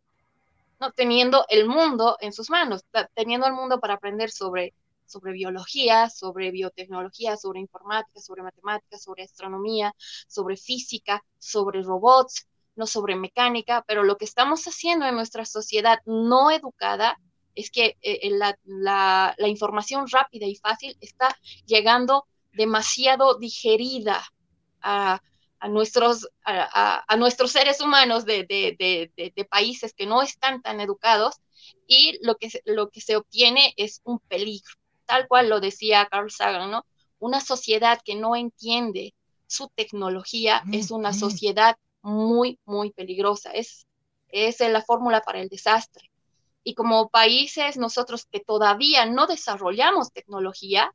Speaker 3: ¿no? Teniendo el mundo en sus manos, teniendo el mundo para aprender sobre sobre biología, sobre biotecnología, sobre informática, sobre matemáticas, sobre astronomía, sobre física, sobre robots, no sobre mecánica, pero lo que estamos haciendo en nuestra sociedad no educada es que eh, eh, la, información rápida y fácil está llegando demasiado digerida a, nuestros, a, nuestros seres humanos de, de, países que no están tan educados y lo que, lo que se obtiene es un peligro tal cual lo decía Carl Sagan, ¿no? Una sociedad que no entiende su tecnología es una sociedad muy, muy peligrosa. Es, es la fórmula para el desastre. Y como países, nosotros que todavía no desarrollamos tecnología,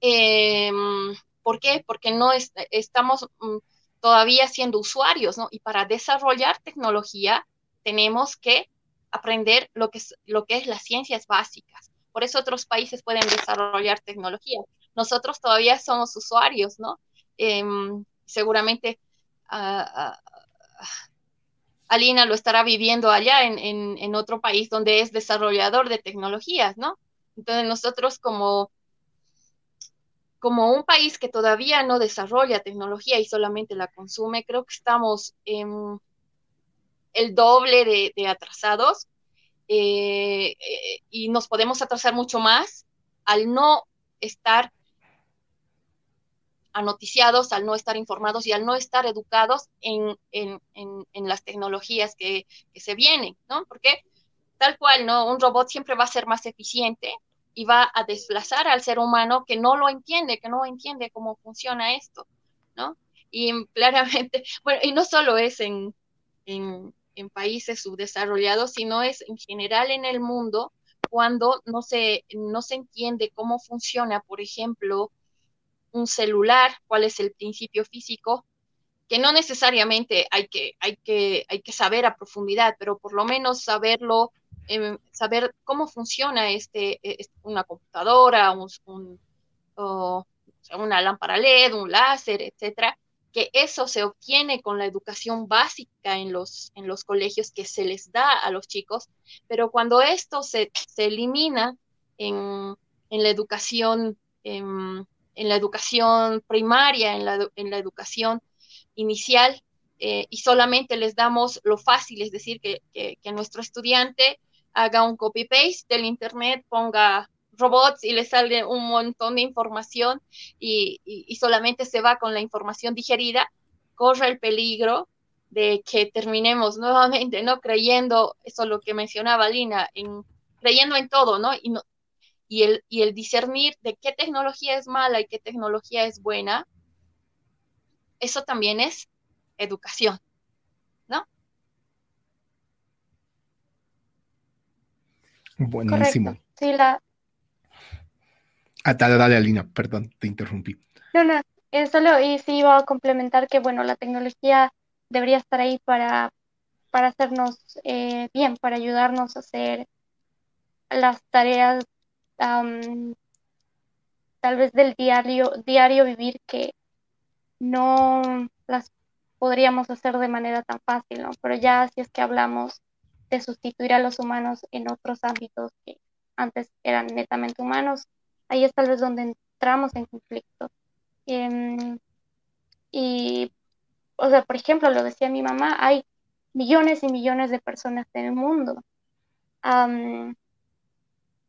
Speaker 3: em, ¿por qué? Porque no estamos mm, todavía siendo usuarios, ¿no? Y para desarrollar tecnología tenemos que aprender lo que es, lo que es las ciencias básicas. Por eso otros países pueden desarrollar tecnología. Nosotros todavía somos usuarios, ¿no? Em, seguramente uh, Alina lo estará viviendo allá en, otro país donde es desarrollador de tecnologías, ¿no? Entonces nosotros como, como un país que todavía no desarrolla tecnología y solamente la consume, creo que estamos en el doble de atrasados eh, eh, y nos podemos atrasar mucho más al no estar anoticiados, al no estar informados y al no estar educados en, las tecnologías que, se vienen, ¿no? Porque tal cual, ¿no? Un robot siempre va a ser más eficiente y va a desplazar al ser humano que no lo entiende, que no entiende cómo funciona esto, ¿no? Y claramente, <laughs> bueno, y no solo es en, en países subdesarrollados, sino es en general en el mundo cuando no se, no se entiende cómo funciona, por ejemplo, un celular, cuál es el principio físico, que no necesariamente hay que, hay que, hay que saber a profundidad, pero por lo menos saberlo, em, saber cómo funciona este, e, una computadora, un, una lámpara LED, un láser, etcétera, que eso se obtiene con la educación básica en los, en los colegios que se les da a los chicos, pero cuando esto se, elimina en, la educación, en, la educación primaria, en la, en la educación inicial, eh, y solamente les damos lo fácil, es decir, que, nuestro estudiante haga un copy-paste del Internet, ponga robots y le sale un montón de información y, solamente se va con la información digerida, corre el peligro de que terminemos nuevamente, ¿no? Creyendo, eso lo que mencionaba Lina, en, creyendo en todo, ¿no? Y, no, y, el, y el discernir de qué tecnología es mala y qué tecnología es buena, eso también es educación, ¿no?
Speaker 1: Buenísimo.
Speaker 2: Sí, la,
Speaker 1: Ah, dale, dale, Alina, perdón, te interrumpí.
Speaker 2: No, no, eh, solo y sí iba a complementar que, bueno, la tecnología debería estar ahí para, para hacernos eh, bien, para ayudarnos a hacer las tareas tal vez del diario, diario vivir que no las podríamos hacer de manera tan fácil, ¿no? Pero ya si es que hablamos de sustituir a los humanos en otros ámbitos que antes eran netamente humanos, ahí es tal vez donde entramos en conflicto. Em, y, o sea, por ejemplo, lo decía mi mamá, hay millones y millones de personas en el mundo.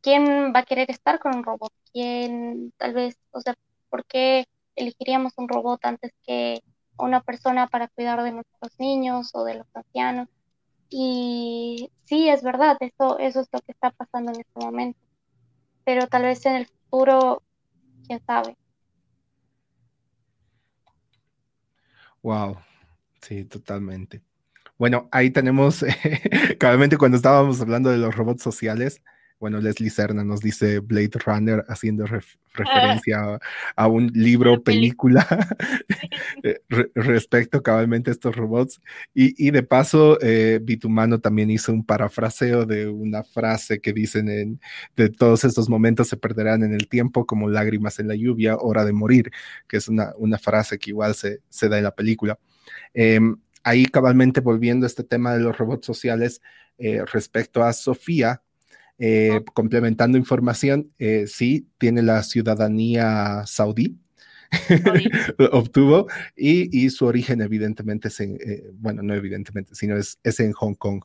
Speaker 2: ¿Quién va a querer estar con un robot? ¿Quién tal vez, o sea, por qué elegiríamos un robot antes que una persona para cuidar de nuestros niños o de los ancianos? Y sí, es verdad, eso, eso es lo que está pasando en este momento. Pero tal vez en el quién sabe.
Speaker 1: Wow, sí, totalmente. Bueno, ahí tenemos, <laughs> claramente cuando estábamos hablando de los robots sociales, bueno, Leslie Serna nos dice Blade Runner haciendo referencia a, un libro, película <laughs> <laughs> eh, respecto cabalmente a estos robots. Y, de paso, eh, Bitumano también hizo un parafraseo de una frase que dicen en, de todos estos momentos se perderán en el tiempo como lágrimas en la lluvia, hora de morir, que es una, una frase que igual se, se da en la película. Em, ahí cabalmente volviendo a este tema de los robots sociales, eh, respecto a Sofía, eh, complementando información, eh, sí, tiene la ciudadanía saudí. <laughs> obtuvo y, su origen evidentemente es en, eh, bueno, no evidentemente, sino es, es en Hong Kong.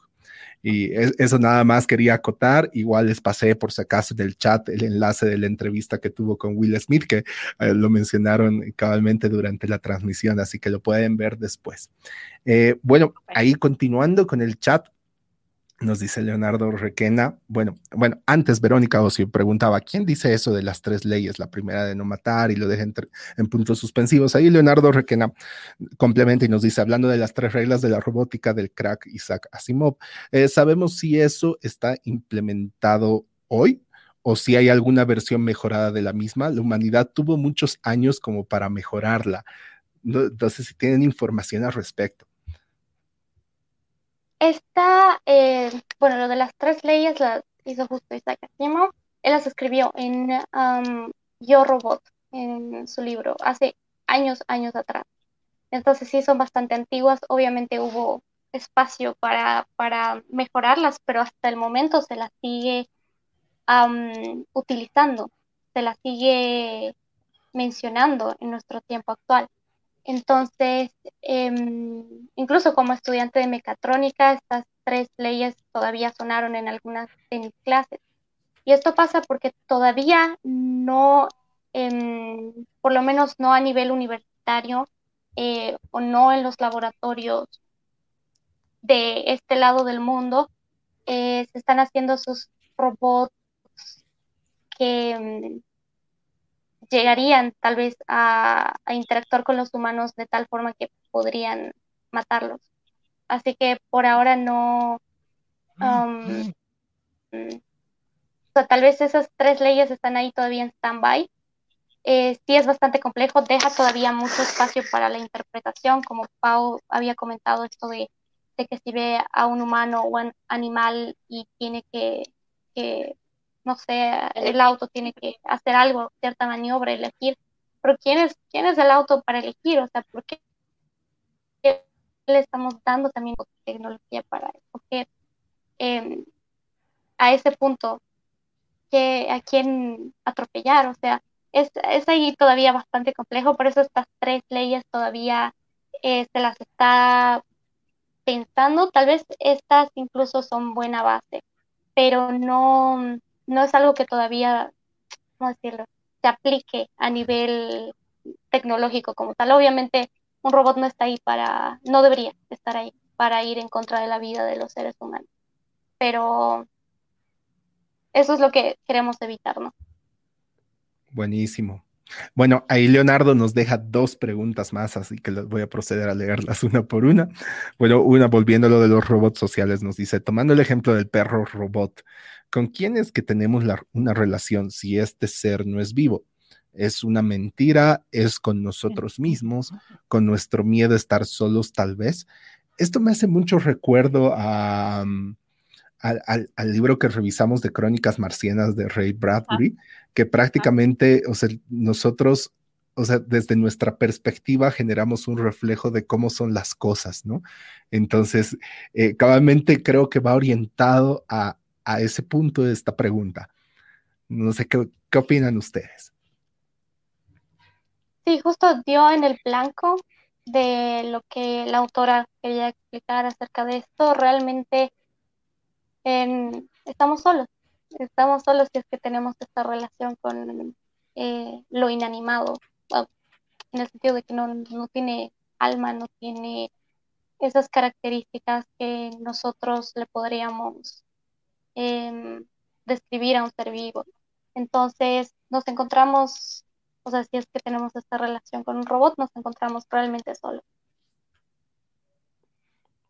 Speaker 1: Y eso nada más quería acotar. Igual les pasé por si acaso del chat el enlace de la entrevista que tuvo con Will Smith, que lo mencionaron cabalmente durante la transmisión, así que lo pueden ver después. bueno, ahí continuando con el chat, nos dice Leonardo Requena. Bueno, bueno, antes Verónica Ocio preguntaba, ¿quién dice eso de las tres leyes? La primera de no matar y lo deja en, puntos suspensivos. Ahí Leonardo Requena complementa y nos dice, hablando de las tres reglas de la robótica del crack Isaac Asimov, eh, ¿sabemos si eso está implementado hoy? o si hay alguna versión mejorada de la misma. La humanidad tuvo muchos años como para mejorarla. Entonces, si tienen información al respecto.
Speaker 2: Esta, eh, bueno, lo de las tres leyes las hizo justo Isaac Asimov. Él las escribió en Yo Robot, en su libro, hace años, años atrás. Entonces sí son bastante antiguas. Obviamente hubo espacio para, para mejorarlas, pero hasta el momento se las sigue utilizando, se las sigue mencionando en nuestro tiempo actual. Entonces, em, incluso como estudiante de mecatrónica, estas tres leyes todavía sonaron en algunas de mis clases. Y esto pasa porque todavía no, em, por lo menos no a nivel universitario eh, o no en los laboratorios de este lado del mundo, eh, se están haciendo sus robots que em, llegarían tal vez a, interactuar con los humanos de tal forma que podrían matarlos. Así que por ahora no... Um, mm, tal vez esas tres leyes están ahí todavía en stand-by. Eh, sí es bastante complejo, deja todavía mucho espacio para la interpretación, como Pau había comentado esto de, que si ve a un humano o un animal y tiene que no sé, el auto tiene que hacer algo, cierta maniobra, elegir. Pero ¿quién es, quién es el auto para elegir? O sea, ¿por qué le estamos dando también tecnología para escoger em, a ese punto que a quién atropellar? O sea, es, es ahí todavía bastante complejo, por eso estas tres leyes todavía eh, se las está pensando. Tal vez estas incluso son buena base pero no, no es algo que todavía, ¿cómo decirlo?, se aplique a nivel tecnológico como tal. Obviamente, un robot no está ahí para, no debería estar ahí para ir en contra de la vida de los seres humanos. Pero eso es lo que queremos evitar, ¿no?
Speaker 1: Buenísimo. Bueno, ahí Leonardo nos deja dos preguntas más, así que las voy a proceder a leerlas una por una. Bueno, una volviendo a lo de los robots sociales, nos dice, tomando el ejemplo del perro robot, ¿con quién es que tenemos una relación si este ser no es vivo? Es una mentira, es con nosotros mismos, con nuestro miedo a estar solos tal vez. Esto me hace mucho recuerdo a... Mm, al, libro que revisamos de Crónicas Marcianas de Ray Bradbury, que prácticamente, o sea, nosotros, o sea, desde nuestra perspectiva generamos un reflejo de cómo son las cosas, ¿no? Entonces, eh, cabalmente creo que va orientado a, a, ese punto de esta pregunta. No sé qué, qué opinan ustedes.
Speaker 2: Sí, justo dio en el blanco de lo que la autora quería explicar acerca de esto. Realmente estamos solos, estamos solos si es que tenemos esta relación con eh, lo inanimado, en el sentido de que no, tiene alma, no tiene esas características que nosotros le podríamos em, describir a un ser vivo. Entonces nos encontramos, o sea, si es que tenemos esta relación con un robot, nos encontramos realmente solos.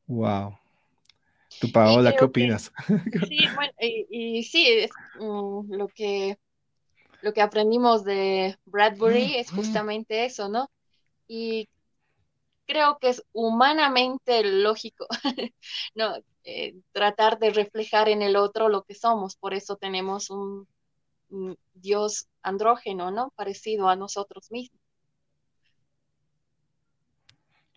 Speaker 1: Wow. Tu Paola, ¿qué opinas? <laughs>
Speaker 3: sí, bueno, y, sí, es, mm, lo que lo que aprendimos de Bradbury es justamente eso, ¿no? Y creo que es humanamente lógico, <laughs> ¿no? Eh, tratar de reflejar en el otro lo que somos, por eso tenemos un, un Dios andrógeno, ¿no? Parecido a nosotros mismos.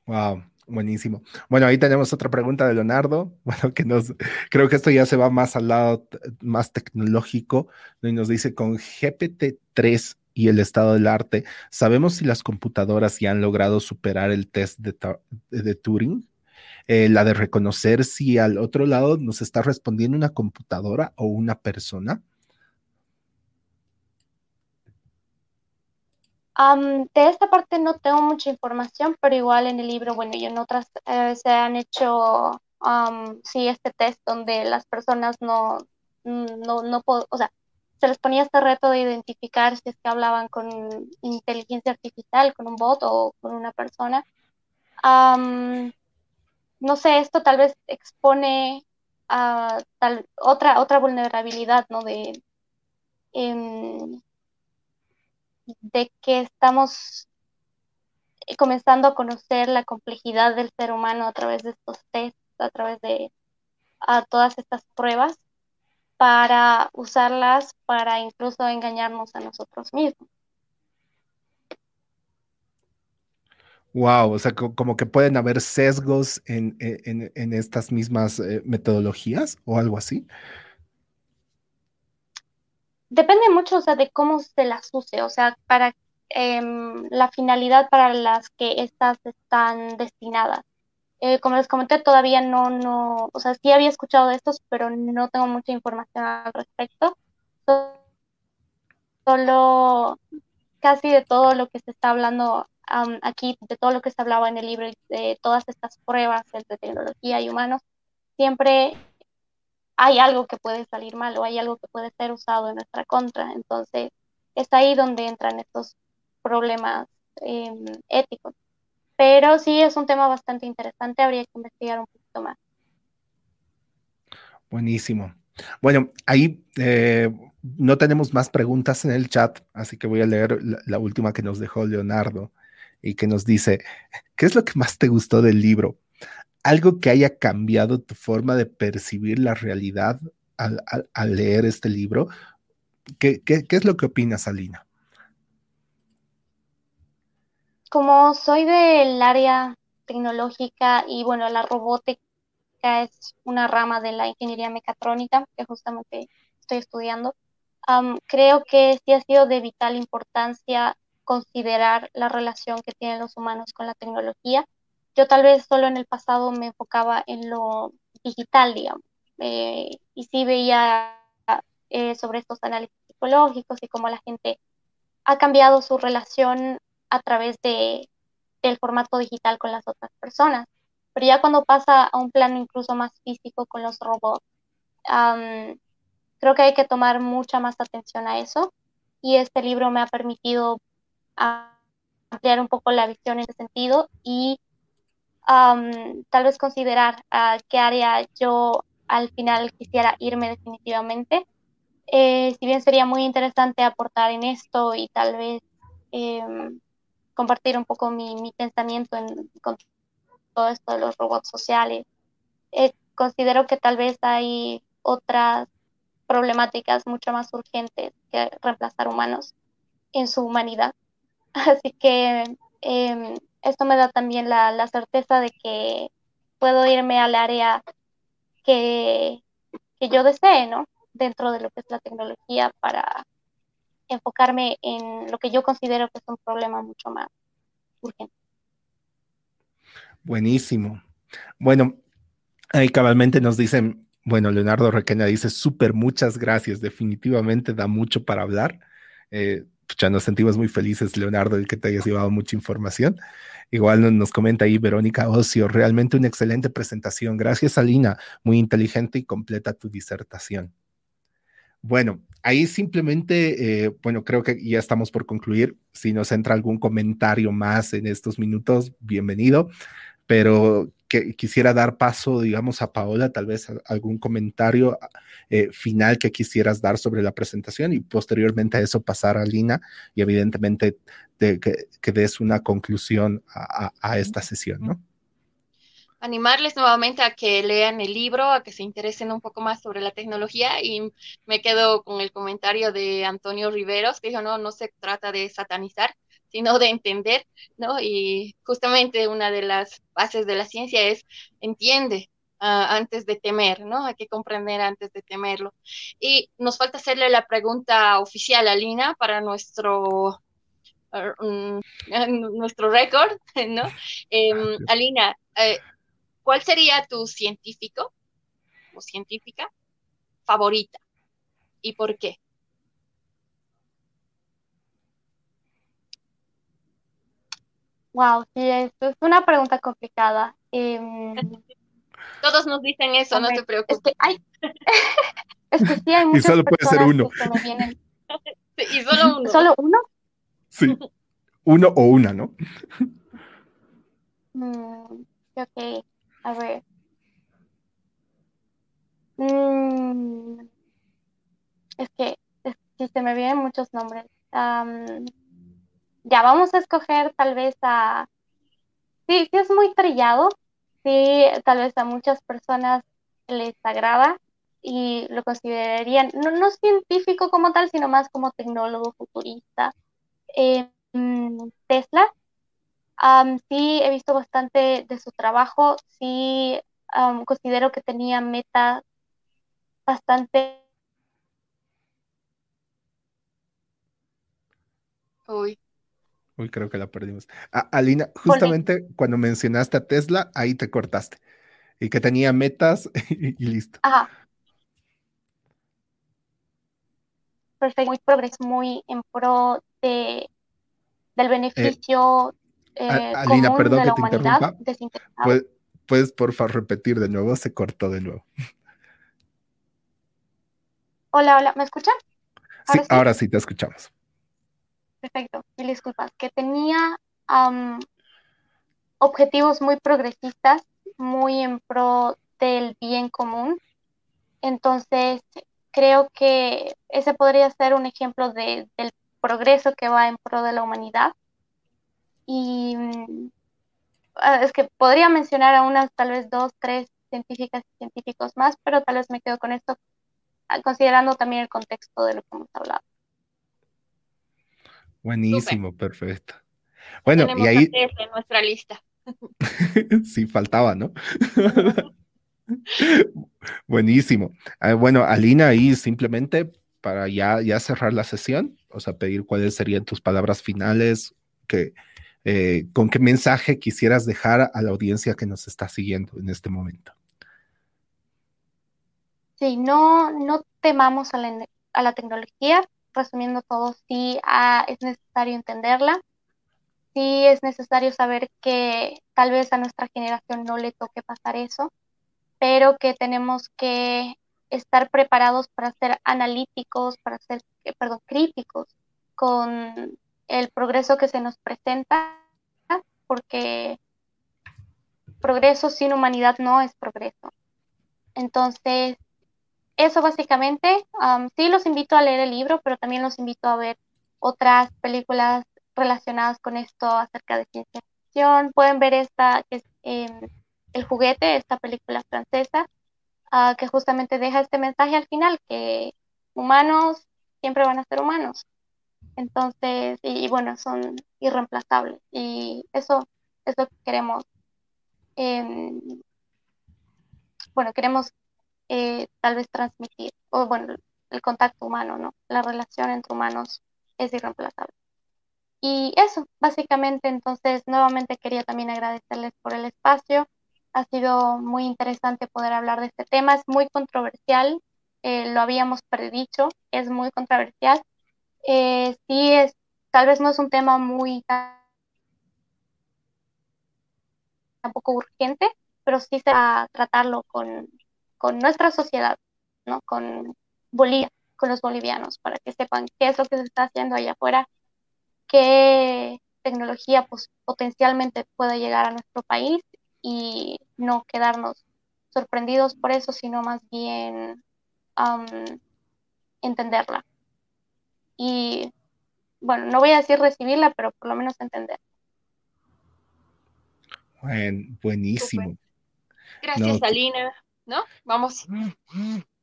Speaker 1: Wow, Buenísimo. Bueno, ahí tenemos otra pregunta de Leonardo. <laughs> Bueno, que nos, creo que esto ya se va más al lado más tecnológico, y nos dice con GPT-3 y el estado del arte, ¿sabemos si las computadoras ya han logrado superar el test de, Turing? Eh, la de reconocer si al otro lado nos está respondiendo una computadora o una persona.
Speaker 2: De esta parte no tengo mucha información, pero igual en el libro, bueno, y en otras eh, se han hecho, sí, este test donde las personas no, no, no, o sea, se les ponía este reto de identificar si es que hablaban con inteligencia artificial, con un bot o con una persona. no sé, esto tal vez expone a otra, otra vulnerabilidad, ¿no? De, em, de que estamos eh, comenzando a conocer la complejidad del ser humano a través de estos tests, a través de todas estas pruebas, para usarlas para incluso engañarnos a nosotros mismos.
Speaker 1: Wow, o sea, como que pueden haber sesgos en, estas mismas eh, metodologías o algo así.
Speaker 2: Depende mucho, o sea, de cómo se las use, o sea, para em, la finalidad para las que estas están destinadas. Eh, como les comenté, todavía no, no, o sea, sí había escuchado de estos, pero no tengo mucha información al respecto. Solo casi de todo lo que se está hablando aquí, de todo lo que se hablaba en el libro, de todas estas pruebas entre tecnología y humanos, siempre hay algo que puede salir mal o hay algo que puede ser usado en nuestra contra. Entonces, es ahí donde entran estos problemas em, éticos. Pero sí es un tema bastante interesante, habría que investigar un poquito más.
Speaker 1: Buenísimo. Bueno, ahí eh, no tenemos más preguntas en el chat, así que voy a leer la, última que nos dejó Leonardo y que nos dice, ¿qué es lo que más te gustó del libro? Algo que haya cambiado tu forma de percibir la realidad al, leer este libro. ¿Qué, es lo que opinas, Alina?
Speaker 2: Como soy del área tecnológica y bueno, la robótica es una rama de la ingeniería mecatrónica que justamente estoy estudiando, creo que sí ha sido de vital importancia considerar la relación que tienen los humanos con la tecnología yo tal vez solo en el pasado me enfocaba en lo digital, digamos, eh, y sí veía eh, sobre estos análisis psicológicos y cómo la gente ha cambiado su relación a través de, del formato digital con las otras personas. Pero ya cuando pasa a un plano incluso más físico con los robots, creo que hay que tomar mucha más atención a eso. Y este libro me ha permitido ampliar un poco la visión en ese sentido y tal vez considerar a qué área yo al final quisiera irme definitivamente. Eh, si bien sería muy interesante aportar en esto y tal vez em, compartir un poco mi, mi pensamiento en, con todo esto de los robots sociales, eh, considero que tal vez hay otras problemáticas mucho más urgentes que reemplazar humanos en su humanidad. <laughs> Así que em, esto me da también la, certeza de que puedo irme al área que, que yo desee, ¿no? Dentro de lo que es la tecnología para enfocarme en lo que yo considero que es un problema mucho más urgente.
Speaker 1: Buenísimo. Bueno, ahí cabalmente nos dicen, bueno, Leonardo Requena dice, súper, muchas gracias, definitivamente da mucho para hablar. Eh, ya nos sentimos muy felices, Leonardo, de que te hayas llevado mucha información. Igual nos comenta ahí Verónica Ocio, realmente una excelente presentación. Gracias, Alina, muy inteligente y completa tu disertación. Bueno, ahí simplemente, eh, bueno, creo que ya estamos por concluir. Si nos entra algún comentario más en estos minutos, bienvenido pero que quisiera dar paso, digamos, a Paola, tal vez algún comentario eh, final que quisieras dar sobre la presentación y posteriormente a eso pasar a Lina y evidentemente que, des una conclusión a, esta sesión, ¿no?
Speaker 3: Animarles nuevamente a que lean el libro, a que se interesen un poco más sobre la tecnología y me quedo con el comentario de Antonio Riveros que dijo, no, no se trata de satanizar, sino de entender, ¿no? Y justamente una de las bases de la ciencia es entiende uh, antes de temer, ¿no? Hay que comprender antes de temerlo. Y nos falta hacerle la pregunta oficial a Lina para nuestro uh, nuestro récord, <laughs> ¿no? Eh, Alina, eh, ¿cuál sería tu científico o científica favorita y por qué?
Speaker 2: Wow, sí, esto es una pregunta complicada. Em,
Speaker 3: Todos nos dicen eso, no te preocupes.
Speaker 2: Es que, hay, <laughs> es que sí hay muchas
Speaker 1: Y solo puede ser uno. <laughs>
Speaker 3: y solo uno.
Speaker 2: ¿Solo uno?
Speaker 1: Sí. Uno o una, ¿no? <laughs>
Speaker 2: Mm, ok, a ver. Mm, es que si se me vienen muchos nombres ya vamos a escoger tal vez a, sí, sí es muy trillado, sí, tal vez a muchas personas les agrada y lo considerarían, no, no científico como tal, sino más como tecnólogo futurista. Eh, Tesla, sí he visto bastante de su trabajo, sí considero que tenía metas bastante...
Speaker 3: Uy,
Speaker 1: creo que la perdimos. Alina, justamente cuando mencionaste a Tesla, ahí te cortaste. Y que tenía metas <laughs> y, listo.
Speaker 2: Ajá. Perfecto, muy progreso, muy en pro de, del beneficio eh, Alina, común perdón de la que te humanidad.
Speaker 1: ¿Puedes, ¿Puedes, por favor, repetir de nuevo? Se cortó de nuevo.
Speaker 2: Hola, hola, ¿me escuchan?
Speaker 1: sí, ahora sí te escuchamos.
Speaker 2: Perfecto, mil disculpas. Que tenía objetivos muy progresistas, muy en pro del bien común. Entonces, creo que ese podría ser un ejemplo de, del progreso que va en pro de la humanidad. Y mm, ah, es que podría mencionar a unas, tal vez dos, tres científicas y científicos más, pero tal vez me quedo con esto, ah, considerando también el contexto de lo que hemos hablado.
Speaker 1: Buenísimo, perfecto. Bueno, y ahí.
Speaker 3: En nuestra lista. <laughs>
Speaker 1: sí, faltaba, ¿no? <laughs> Buenísimo. Ah, bueno, Alina, ahí simplemente para ya, ya cerrar la sesión, o sea, pedir cuáles serían tus palabras finales, que, eh, con qué mensaje quisieras dejar a la audiencia que nos está siguiendo en este momento.
Speaker 2: sí, no, no temamos a la, a la tecnología, resumiendo todo, sí ah, es necesario entenderla, sí es necesario saber que tal vez a nuestra generación no le toque pasar eso, pero que tenemos que estar preparados para ser analíticos, para ser, eh, perdón, críticos con el progreso que se nos presenta, porque progreso sin humanidad no es progreso. Entonces, eso básicamente, sí los invito a leer el libro, pero también los invito a ver otras películas relacionadas con esto acerca de ciencia ficción. Pueden ver esta, que es em, El juguete, esta película francesa, ah, que justamente deja este mensaje al final, que humanos siempre van a ser humanos. Entonces, y, bueno, son irreemplazables. Y eso es lo que queremos. Em, bueno, queremos eh, tal vez transmitir, o bueno, el contacto humano, ¿no? La relación entre humanos es irreemplazable. Y eso, básicamente, entonces, nuevamente quería también agradecerles por el espacio. Ha sido muy interesante poder hablar de este tema. Es muy controversial, eh, lo habíamos predicho, es muy controversial. Eh, sí, es, tal vez no es un tema muy tampoco urgente, pero sí se va a tratarlo con, con nuestra sociedad, ¿no? Con Bolivia, con los bolivianos, para que sepan qué es lo que se está haciendo allá afuera, qué tecnología pues, potencialmente puede llegar a nuestro país y no quedarnos sorprendidos por eso, sino más bien entenderla. Y bueno, no voy a decir recibirla, pero por lo menos entender.
Speaker 1: Bueno, buenísimo.
Speaker 3: Gracias, Alina. ¿No? Vamos,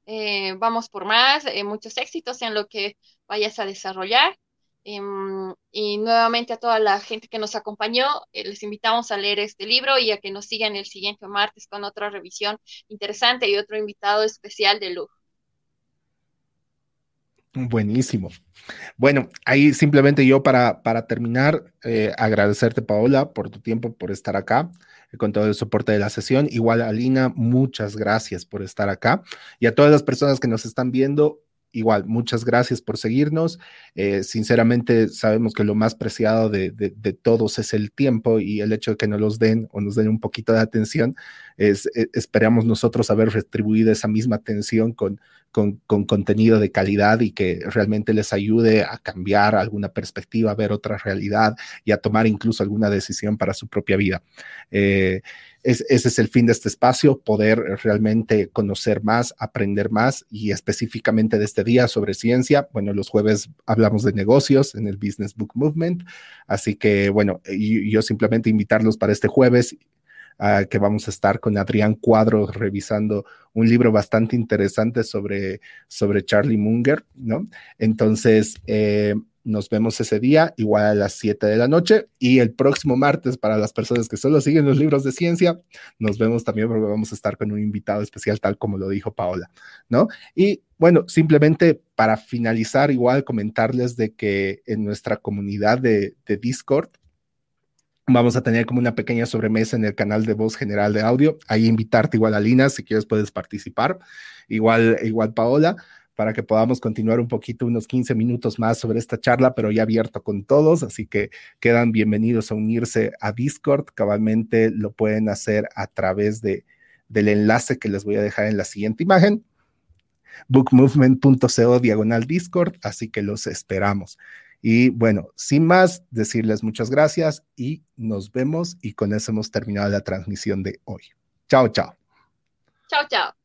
Speaker 3: eh, vamos por más, eh, muchos éxitos en lo que vayas a desarrollar. Em, y nuevamente a toda la gente que nos acompañó, eh, les invitamos a leer este libro y a que nos sigan el siguiente martes con otra revisión interesante y otro invitado especial de lujo.
Speaker 1: Buenísimo. Bueno, ahí simplemente yo para, para terminar, agradecerte Paola por tu tiempo, por estar acá con todo el soporte de la sesión. Igual, Alina, muchas gracias por estar acá. Y a todas las personas que nos están viendo, igual, muchas gracias por seguirnos. Eh, sinceramente, sabemos que lo más preciado de, todos es el tiempo y el hecho de que nos los den o nos den un poquito de atención, es, e, esperamos nosotros haber retribuido esa misma atención con, con, contenido de calidad y que realmente les ayude a cambiar alguna perspectiva, a ver otra realidad y a tomar incluso alguna decisión para su propia vida. Eh, ese es el fin de este espacio, poder realmente conocer más, aprender más y específicamente de este día sobre ciencia. Bueno, los jueves hablamos de negocios en el Business Book Movement, así que bueno, yo simplemente invitarlos para este jueves que vamos a estar con Adrián Cuadro revisando un libro bastante interesante sobre, sobre Charlie Munger, ¿no? Entonces, eh, nos vemos ese día, igual a las 7 de la noche. Y el próximo martes, para las personas que solo siguen los libros de ciencia, nos vemos también porque vamos a estar con un invitado especial, tal como lo dijo Paola, ¿no? Y bueno, simplemente para finalizar, igual comentarles de que en nuestra comunidad de, de Discord, Vamos a tener como una pequeña sobremesa en el canal de voz general de audio. Ahí invitarte igual a Lina, si quieres puedes participar. Igual, igual Paola para que podamos continuar un poquito, unos 15 minutos más sobre esta charla, pero ya abierto con todos, así que quedan bienvenidos a unirse a Discord. Cabalmente lo pueden hacer a través de, del enlace que les voy a dejar en la siguiente imagen bookmovement.co diagonal Discord, así que los esperamos. Y bueno, sin más, decirles muchas gracias y nos vemos y con eso hemos terminado la transmisión de hoy. Chao, chao.
Speaker 3: Chao, chao.